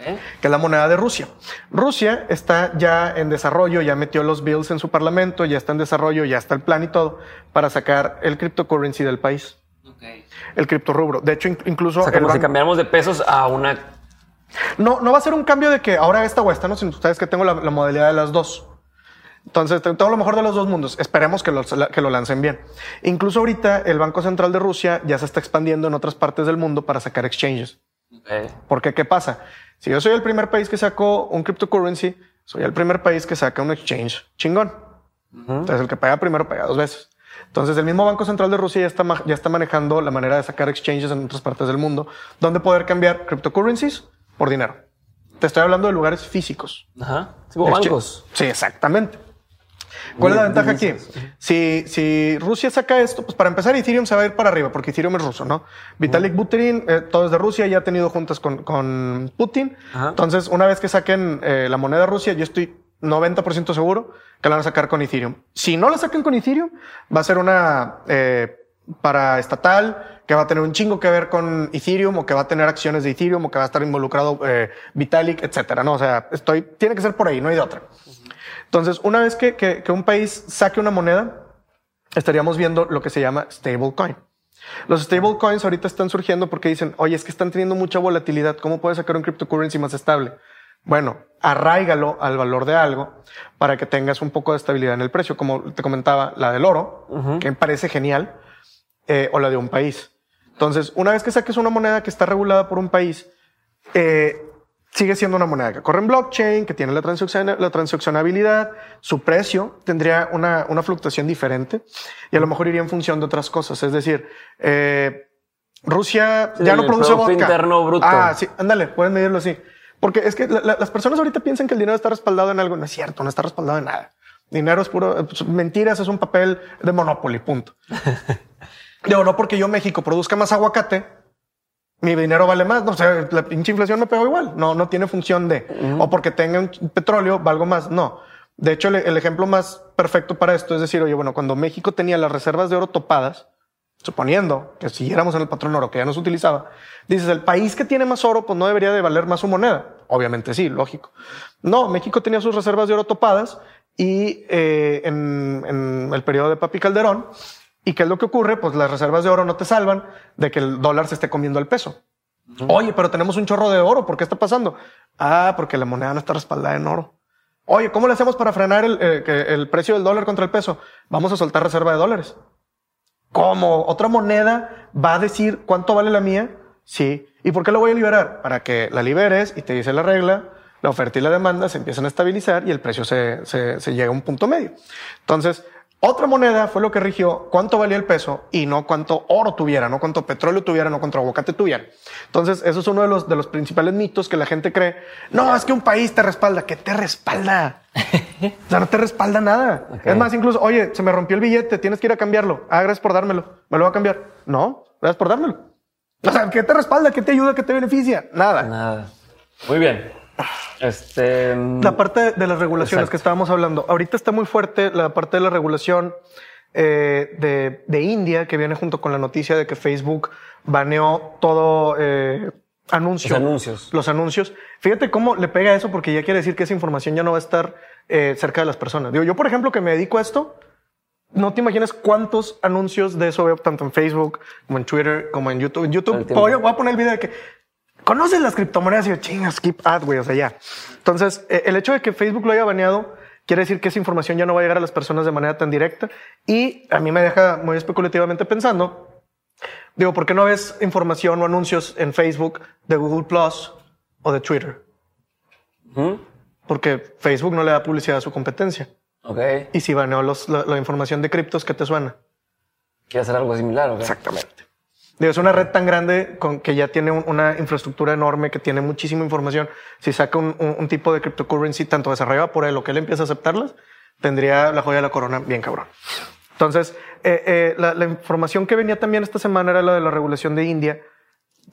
que es la moneda de Rusia. Rusia está ya en desarrollo, ya metió los bills en su parlamento, ya está en desarrollo, ya está el plan y todo para sacar el cryptocurrency del país. El cripto rubro. De hecho, incluso. O sea, como si cambiamos de pesos a una. No, no va a ser un cambio de que ahora esta o esta, no, sino ustedes que tengo la, modalidad de las dos. Entonces, todo lo mejor de los dos mundos. Esperemos que lo, que lo lancen bien. Incluso ahorita el Banco Central de Rusia ya se está expandiendo en otras partes del mundo para sacar exchanges. Porque, ¿qué pasa? Si yo soy el primer país que sacó un cryptocurrency, soy el primer país que saca un exchange chingón. Entonces, el que paga primero paga dos veces. Entonces, el mismo Banco Central de Rusia ya está, ya está manejando la manera de sacar exchanges en otras partes del mundo, donde poder cambiar cryptocurrencies por dinero. Te estoy hablando de lugares físicos. Ajá. Como bancos. Sí, exactamente. ¿Cuál es la ventaja aquí? Si, si Rusia saca esto, pues para empezar Ethereum se va a ir para arriba porque Ethereum es ruso, ¿no? Vitalik Buterin, eh, todo es de Rusia, ya ha tenido juntas con, con Putin. Entonces, una vez que saquen eh, la moneda Rusia, yo estoy 90% seguro que la van a sacar con Ethereum. Si no la sacan con Ethereum, va a ser una eh, para estatal que va a tener un chingo que ver con Ethereum o que va a tener acciones de Ethereum o que va a estar involucrado Vitalik, etcétera. No, o sea, estoy, tiene que ser por ahí, no hay de otra. Entonces, una vez que, un país saque una moneda, estaríamos viendo lo que se llama stablecoin. Los stablecoins ahorita están surgiendo porque dicen, oye, es que están teniendo mucha volatilidad. ¿Cómo puedes sacar un cryptocurrency más estable? Bueno, arraigalo al valor de algo para que tengas un poco de estabilidad en el precio. Como te comentaba, la del oro, que me parece genial, eh, o la de un país. Entonces, una vez que saques una moneda que está regulada por un país, eh, sigue siendo una moneda que corre en blockchain, que tiene la, la transaccionabilidad, su precio tendría una, una, fluctuación diferente y a lo mejor iría en función de otras cosas. Es decir, eh, Rusia ya no produce vodka. interno bruto. Ah, sí, ándale, pueden medirlo así. Porque es que las personas ahorita piensan que el dinero está respaldado en algo. No es cierto, no está respaldado en nada. Dinero es puro, mentiras, es un papel de Monopoly, punto. Digo, no porque yo México produzca más aguacate, mi dinero vale más. No, o sea, la pinche inflación me pegó igual. No, no tiene función de, o porque tengan petróleo, valgo más. No. De hecho, el, ejemplo más perfecto para esto es decir, oye, bueno, cuando México tenía las reservas de oro topadas, suponiendo que siguiéramos en el patrón oro que ya no se utilizaba, dices, el país que tiene más oro, pues no debería de valer más su moneda. Obviamente sí, lógico. No, México tenía sus reservas de oro topadas y eh, en, en el periodo de Papi Calderón, ¿Y qué es lo que ocurre? Pues las reservas de oro no te salvan de que el dólar se esté comiendo el peso. Oye, pero tenemos un chorro de oro. ¿Por qué está pasando? Ah, porque la moneda no está respaldada en oro. Oye, ¿cómo le hacemos para frenar el, eh, el precio del dólar contra el peso? Vamos a soltar reserva de dólares. ¿Cómo? ¿Otra moneda va a decir cuánto vale la mía? Sí. ¿Y por qué lo voy a liberar? Para que la liberes y te dice la regla, la oferta y la demanda se empiezan a estabilizar y el precio se, se, se llega a un punto medio. Entonces, otra moneda fue lo que rigió cuánto valía el peso y no cuánto oro tuviera, no cuánto petróleo tuviera, no cuánto aguacate tuviera. Entonces, eso es uno de los, de los principales mitos que la gente cree. No, es que un país te respalda. ¿Qué te respalda? o sea, no te respalda nada. Es más, incluso, oye, se me rompió el billete, tienes que ir a cambiarlo. Ah, gracias por dármelo. Me lo va a cambiar. No, gracias por dármelo. O sea, ¿qué te respalda? ¿Qué te ayuda? ¿Qué te beneficia? Nada. Nada. Muy bien. Este, la parte de las regulaciones que estábamos hablando. Ahorita está muy fuerte la parte de la regulación eh, de, de, India, que viene junto con la noticia de que Facebook baneó todo eh, anuncio. Los anuncios. Los anuncios. Fíjate cómo le pega eso, porque ya quiere decir que esa información ya no va a estar eh, cerca de las personas. Digo, yo, por ejemplo, que me dedico a esto, no te imaginas cuántos anuncios de eso veo tanto en Facebook como en Twitter como en YouTube. En YouTube voy a poner el video de que ¿Conoces las criptomonedas? Y yo, chinga, skip ad, güey, o sea, ya. Entonces, eh, el hecho de que Facebook lo haya baneado quiere decir que esa información ya no va a llegar a las personas de manera tan directa. Y a mí me deja muy especulativamente pensando, digo, ¿por qué no ves información o anuncios en Facebook de Google Plus o de Twitter? Porque Facebook no le da publicidad a su competencia. Ok. Y si baneó la, información de criptos, ¿qué te suena? Quiere hacer algo similar, Exactamente. Es una red tan grande con que ya tiene una infraestructura enorme, que tiene muchísima información. Si saca un, tipo de cryptocurrency tanto desarrollado por él o que él empieza a aceptarlas, tendría la joya de la corona bien cabrón. Entonces, eh, eh, la, información que venía también esta semana era la de la regulación de India.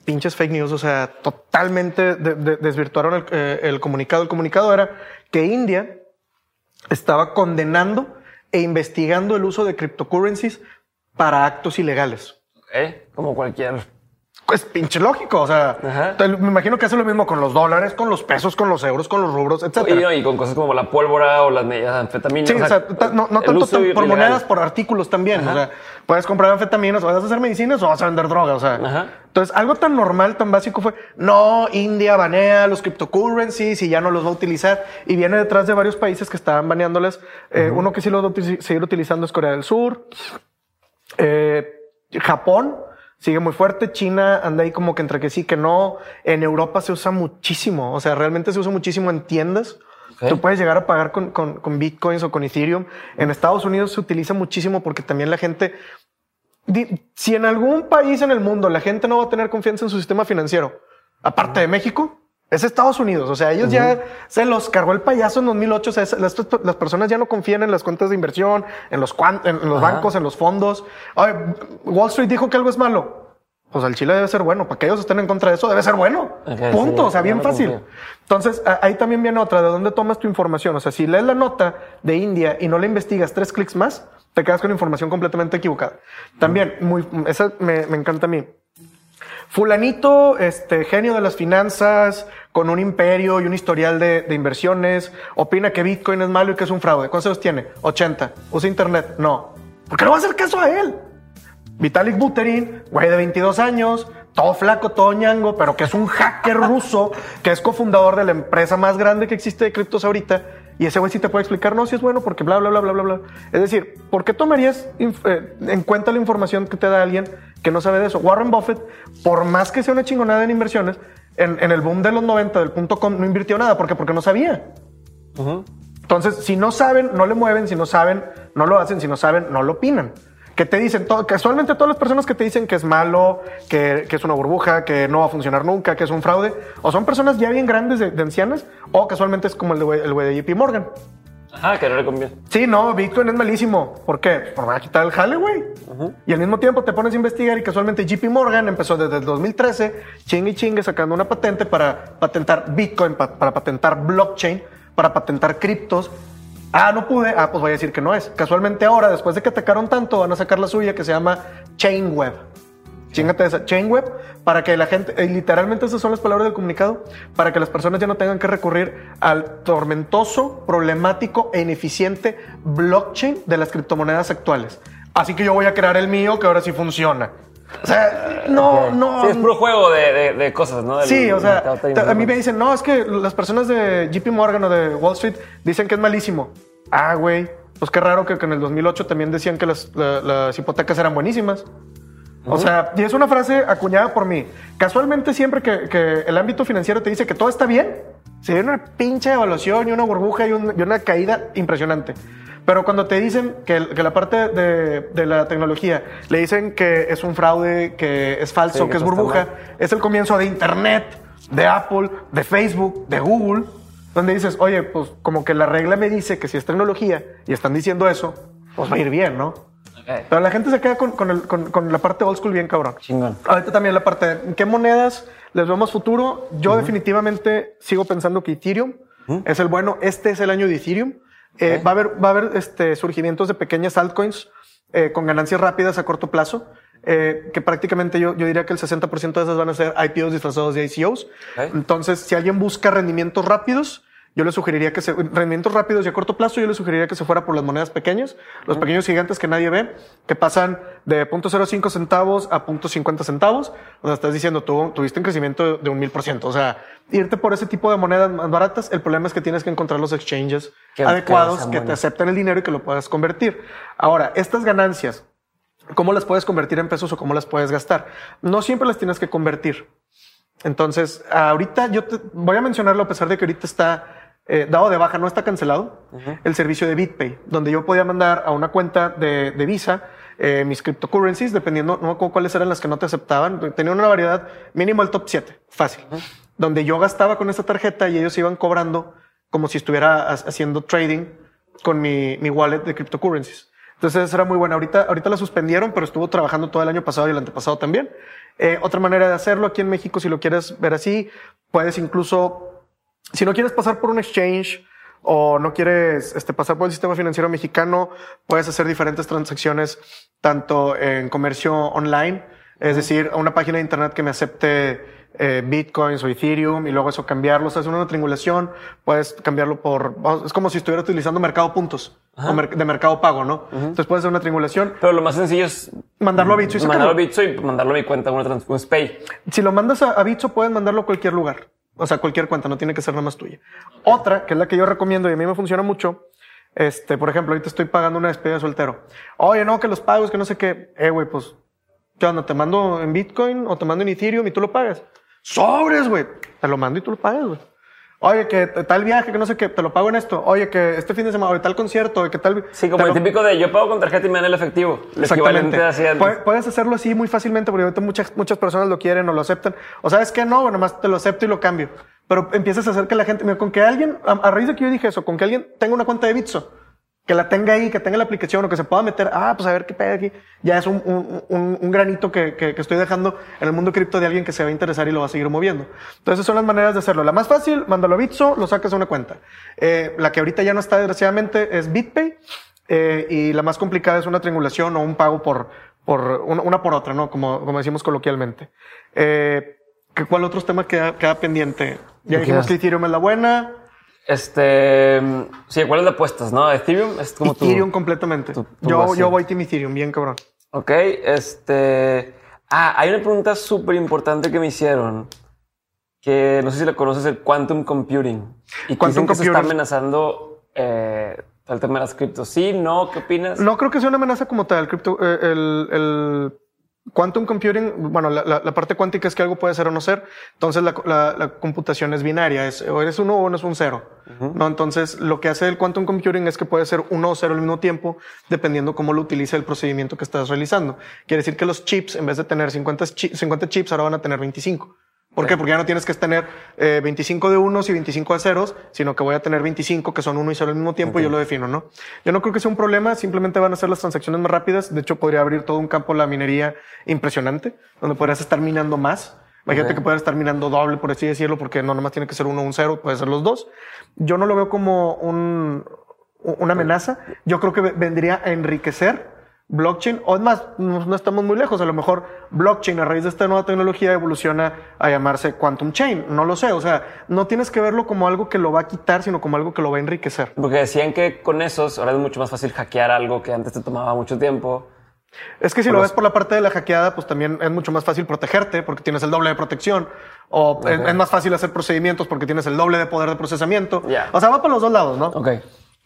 Pinches fake news, o sea, totalmente desvirtuaron el, el comunicado. El comunicado era que India estaba condenando e investigando el uso de cryptocurrencies para actos ilegales. Como cualquier pues pinche lógico. O sea, me imagino que hace lo mismo con los dólares, con los pesos, con los euros, con los rubros, etc. Y, con cosas como la pólvora o las anfetaminas. Sí, o sea, no, tanto por monedas, por artículos también. O sea, puedes comprar anfetaminas, o vas a hacer medicinas o vas a vender droga. O sea, entonces algo tan normal, tan básico fue, no, India banea los cryptocurrencies y ya no los va a utilizar. Y viene detrás de varios países que estaban baneándoles. Eh, uno que sí lo va a seguir utilizando es Corea del Sur. Eh, Japón sigue muy fuerte. China anda ahí como que entre que sí, que no. En Europa se usa muchísimo. O sea, realmente se usa muchísimo en tiendas. Tú puedes llegar a pagar con, con, bitcoins o con Ethereum. En Estados Unidos se utiliza muchísimo porque también la gente, si en algún país en el mundo la gente no va a tener confianza en su sistema financiero, aparte de México, es Estados Unidos. O sea, ellos ya se los cargó el payaso en 2008. O sea, las, las, personas ya no confían en las cuentas de inversión, en los, en los bancos, en los fondos. Wall Street dijo que algo es malo. Pues el Chile debe ser bueno. Para que ellos estén en contra de eso, debe ser bueno. Punto. o sea, bien fácil. Entonces, ahí también viene otra. ¿De dónde tomas tu información? O sea, si lees la nota de India y no la investigas tres clics más, te quedas con información completamente equivocada. También, muy, esa me, me encanta a mí. Fulanito, este genio de las finanzas, con un imperio y un historial de, inversiones, opina que Bitcoin es malo y que es un fraude. ¿Cuántos años tiene? 80. ¿Usa internet? No. ¿Por qué no va a hacer caso a él? Vitalik Buterin, güey de 22 años, todo flaco, todo ñango, pero que es un hacker ruso, que es cofundador de la empresa más grande que existe de criptos ahorita. Y ese güey sí te puede explicar, no, si es bueno, porque bla, bla, bla, bla, bla, bla. Es decir, ¿por qué tomarías eh, en cuenta la información que te da alguien que no sabe de eso. Warren Buffett, por más que sea una chingonada en inversiones, en, el boom de los 90 del punto com no invirtió nada. ¿Por qué? Porque no sabía. Entonces, si no saben, no le mueven. Si no saben, no lo hacen. Si no saben, no lo opinan. Que te dicen, todo, casualmente todas las personas que te dicen que es malo, que, es una burbuja, que no va a funcionar nunca, que es un fraude, o son personas ya bien grandes de, ancianas, o casualmente es como el de, el de JP Morgan. Ajá, que no le conviene. Sí, no, Bitcoin es malísimo. ¿Por qué? Por va a quitar el jale, güey. Y al mismo tiempo te pones a investigar y casualmente JP Morgan empezó desde el 2013, chingue y chingue, sacando una patente para patentar Bitcoin, para patentar blockchain, para patentar criptos. Ah, no pude. Ah, pues voy a decir que no es. Casualmente ahora, después de que atacaron tanto, van a sacar la suya que se llama Chainweb. Chingate esa Chainweb para que la gente, eh, literalmente esas son las palabras del comunicado, para que las personas ya no tengan que recurrir al tormentoso, problemático e ineficiente blockchain de las criptomonedas actuales. Así que yo voy a crear el mío que ahora sí funciona. O sea, no, no. Sí, es puro juego de, cosas, ¿no? sí, o sea, a mí me dicen, no, es que las personas de JP Morgan o de Wall Street dicen que es malísimo. Ah, güey, pues qué raro que, en el 2008 también decían que las, las hipotecas eran buenísimas. O sea, y es una frase acuñada por mí. Casualmente siempre que, el ámbito financiero te dice que todo está bien, se viene una pinche evaluación y una burbuja y, una caída impresionante. Pero cuando te dicen que, la parte de, la tecnología le dicen que es un fraude, que es falso, que, es burbuja, es el comienzo de Internet, de Apple, de Facebook, de Google, donde dices, oye, pues como que la regla me dice que si es tecnología y están diciendo eso, pues va a ir bien, ¿no? Pero la gente se queda con, la parte old school bien cabrón. Chingón. Ahorita también la parte de qué monedas les vemos futuro. Yo definitivamente sigo pensando que Ethereum es el bueno. Este es el año de Ethereum. Eh, va a haber, va a haber este, surgimientos de pequeñas altcoins eh, con ganancias rápidas a corto plazo. Eh, que prácticamente yo, yo diría que el 60% de esas van a ser IPOs disfrazados de ICOs. Entonces, si alguien busca rendimientos rápidos, yo le sugeriría que se, rendimientos rápidos y a corto plazo, yo le sugeriría que se fuera por las monedas pequeñas, los pequeños gigantes que nadie ve, que pasan de 0.05 centavos a 0.50 centavos. O sea, estás diciendo, tú tuviste un crecimiento de un mil por ciento. O sea, irte por ese tipo de monedas más baratas, el problema es que tienes que encontrar los exchanges adecuados que, te acepten el dinero y que lo puedas convertir. Ahora, estas ganancias, ¿cómo las puedes convertir en pesos o cómo las puedes gastar? No siempre las tienes que convertir. Entonces, ahorita yo te, voy a mencionarlo a pesar de que ahorita está eh, dado de baja, no está cancelado, el servicio de BitPay, donde yo podía mandar a una cuenta de, Visa eh, mis cryptocurrencies, dependiendo, no cuáles eran las que no te aceptaban. Tenía una variedad mínimo el top 7, fácil, donde yo gastaba con esa tarjeta y ellos iban cobrando como si estuviera haciendo trading con mi, mi wallet de cryptocurrencies. Entonces era muy buena. Ahorita, ahorita la suspendieron, pero estuvo trabajando todo el año pasado y el antepasado también. Eh, otra manera de hacerlo aquí en México, si lo quieres ver así, puedes incluso, si no quieres pasar por un exchange o no quieres este, pasar por el sistema financiero mexicano, puedes hacer diferentes transacciones tanto en comercio online, es decir, a una página de internet que me acepte eh, bitcoins o ethereum y luego eso cambiarlo. O sea, es una triangulación. Puedes cambiarlo por, es como si estuvieras utilizando mercado puntos de mercado pago, ¿no? Entonces puedes hacer una triangulación. Pero lo más sencillo es mandarlo a Bitso y mandarlo a Bitso y mandarlo a mi cuenta, una un Pay. Si lo mandas a, a Bitso, puedes mandarlo a cualquier lugar. O sea, cualquier cuenta, no tiene que ser nada más tuya. Otra, que es la que yo recomiendo y a mí me funciona mucho, este, por ejemplo, ahorita estoy pagando una despedida de soltero. Oye, no, que los pagos, que no sé qué. Eh, güey, pues, ¿qué onda? ¿Te mando en Bitcoin o te mando en Ethereum y tú lo pagas? Sobres, güey. Te lo mando y tú lo pagas, güey. Oye, que tal viaje, que no sé qué, te lo pago en esto. Oye, que este fin de semana, oye, tal concierto, que tal. Sí, como el típico de yo pago con tarjeta y me dan el efectivo. El Exactamente. Puedes hacerlo así muy fácilmente porque muchas, muchas personas lo quieren o lo aceptan. O sabes que no, bueno, más te lo acepto y lo cambio. Pero empiezas a hacer que la gente, mira, con que alguien, a, a, raíz de que yo dije eso, con que alguien tenga una cuenta de Bitso que la tenga ahí, que tenga la aplicación o que se pueda meter, ah, pues a ver qué pega aquí, ya es un, un, un granito que, que, estoy dejando en el mundo cripto de alguien que se va a interesar y lo va a seguir moviendo. Entonces, son las maneras de hacerlo. La más fácil, mándalo a Bitso, lo sacas a una cuenta. Eh, la que ahorita ya no está, desgraciadamente, es BitPay. Eh, y la más complicada es una triangulación o un pago por, por una, por otra, ¿no? Como, como decimos coloquialmente. Eh, ¿Cuál otros temas queda, queda pendiente? Ya dijimos que Ethereum es la buena. Este, sí, ¿cuál es de apuestas, no? Ethereum es como Ethereum completamente. yo, yo voy Team Ethereum, bien cabrón. Ok, este, ah, hay una pregunta súper importante que me hicieron que no sé si la conoces, el quantum computing. Y quantum que se está amenazando eh, el tema de las criptos. ¿Sí? ¿No? ¿Qué opinas? No creo que sea una amenaza como tal. El cripto, eh, el, el Quantum computing, bueno, la, parte cuántica es que algo puede ser o no ser. Entonces la, computación es binaria, es o eres uno o no es un cero. No, entonces lo que hace el quantum computing es que puede ser uno o cero al mismo tiempo, dependiendo cómo lo utilice el procedimiento que estás realizando. Quiere decir que los chips, en vez de tener 50, 50 chips, ahora van a tener 25. ¿Por qué? Porque ya no tienes que tener 25 eh, de unos y 25 de ceros, sino que voy a tener 25 que son uno y cero al mismo tiempo y yo lo defino, ¿no? Yo no creo que sea un problema, simplemente van a ser las transacciones más rápidas. De hecho, podría abrir todo un campo la minería impresionante, donde podrías estar minando más. Imagínate que puedes estar minando doble, por así decirlo, porque no nomás tiene que ser uno o un cero, puede ser los dos. Yo no lo veo como un, una amenaza. Yo creo que vendría a enriquecer blockchain, o es más, no, estamos muy lejos, a lo mejor blockchain a raíz de esta nueva tecnología evoluciona a llamarse quantum chain, no lo sé, o sea, no tienes que verlo como algo que lo va a quitar, sino como algo que lo va a enriquecer. Porque decían que con esos ahora es mucho más fácil hackear algo que antes te tomaba mucho tiempo. Es que si lo ves por la parte de la hackeada, pues también es mucho más fácil protegerte porque tienes el doble de protección. O es, más fácil hacer procedimientos porque tienes el doble de poder de procesamiento. O sea, va por los dos lados, ¿no? Ok.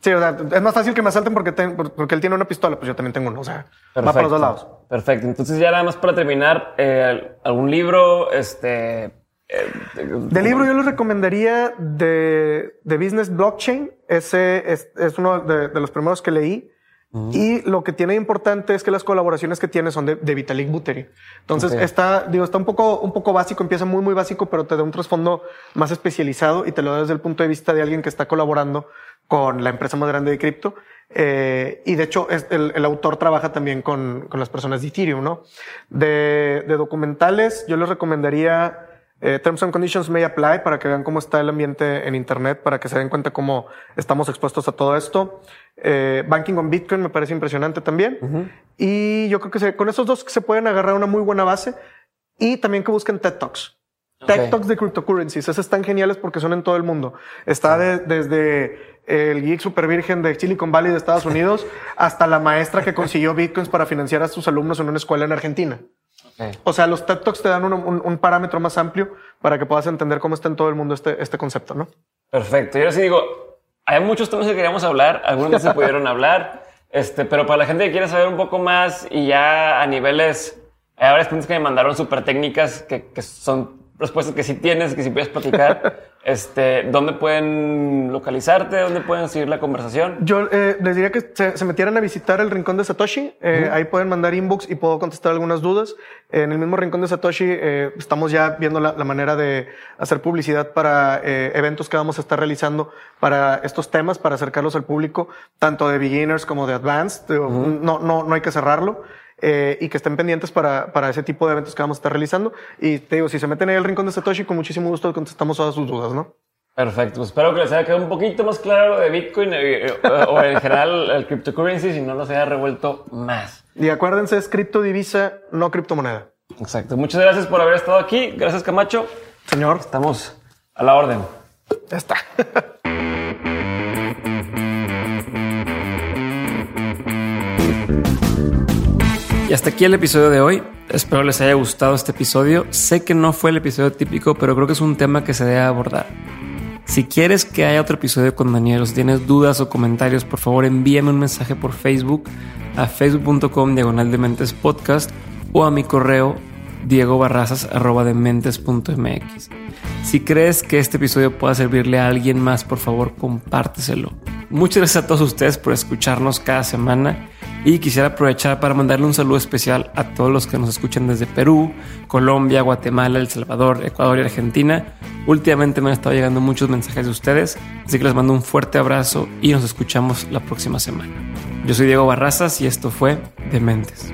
Sí, o sea, es más fácil que me asalten porque, porque él tiene una pistola, pues yo también tengo uno. O sea, va para los dos lados. Perfecto. Entonces, ya nada más para terminar, eh, algún libro, este. Eh, de libro yo les recomendaría de, de Business Blockchain. Ese es, es uno de, de, los primeros que leí. Y lo que tiene importante es que las colaboraciones que tiene son de, de Vitalik Buterin. Entonces está, digo, está un poco, un poco básico, empieza muy, muy básico, pero te da un trasfondo más especializado y te lo da desde el punto de vista de alguien que está colaborando con la empresa más grande de cripto. Eh, y de hecho, es, el, el, autor trabaja también con, con, las personas de Ethereum, ¿no? De, de documentales, yo les recomendaría eh, Terms and Conditions May Apply para que vean cómo está el ambiente en Internet, para que se den cuenta cómo estamos expuestos a todo esto. Eh, Banking on Bitcoin me parece impresionante también. Y yo creo que se, con esos dos se pueden agarrar una muy buena base y también que busquen TED Talks. TED Talks de cryptocurrencies. Esos están geniales porque son en todo el mundo. Está desde el geek super virgen de Silicon Valley de Estados Unidos hasta la maestra que consiguió bitcoins para financiar a sus alumnos en una escuela en Argentina. O sea, los TED Talks te dan un, parámetro más amplio para que puedas entender cómo está en todo el mundo este, este concepto, ¿no? Perfecto. Yo ahora sí digo, hay muchos temas que queríamos hablar, algunos se pudieron hablar, este, pero para la gente que quiere saber un poco más y ya a niveles, hay varias preguntas que me mandaron súper técnicas que, que son respuestas que sí tienes, que sí puedes platicar. Este, ¿Dónde pueden localizarte? ¿Dónde pueden seguir la conversación? Yo eh, les diría que se, metieran a visitar el Rincón de Satoshi. Eh, ahí pueden mandar inbox y puedo contestar algunas dudas. En el mismo Rincón de Satoshi eh, estamos ya viendo la, manera de hacer publicidad para eventos que vamos a estar realizando para estos temas, para acercarlos al público, tanto de beginners como de advanced. no, no, no hay que cerrarlo. Eh, y que estén pendientes para, para, ese tipo de eventos que vamos a estar realizando. Y te digo, si se meten ahí al rincón de Satoshi, con muchísimo gusto contestamos todas sus dudas, ¿no? Perfecto, pues espero que les haya quedado un poquito más claro de Bitcoin eh, eh, o en general el cryptocurrency, si no nos haya revuelto más. Y acuérdense, es criptodivisa, no criptomoneda. Exacto. Muchas gracias por haber estado aquí. Gracias, Camacho. Señor. Estamos a la orden. Ya está. Y hasta aquí el episodio de hoy. Espero les haya gustado este episodio. Sé que no fue el episodio típico, pero creo que es un tema que se debe abordar. Si quieres que haya otro episodio con Daniel si tienes dudas o comentarios, por favor envíame un mensaje por Facebook a facebook.com diagonal de mentes podcast o a mi correo diegobarrazas.mx. Si crees que este episodio pueda servirle a alguien más, por favor compárteselo. Muchas gracias a todos ustedes por escucharnos cada semana y quisiera aprovechar para mandarle un saludo especial a todos los que nos escuchan desde Perú, Colombia, Guatemala, El Salvador, Ecuador y Argentina. Últimamente me han estado llegando muchos mensajes de ustedes, así que les mando un fuerte abrazo y nos escuchamos la próxima semana. Yo soy Diego Barrazas y esto fue Dementes.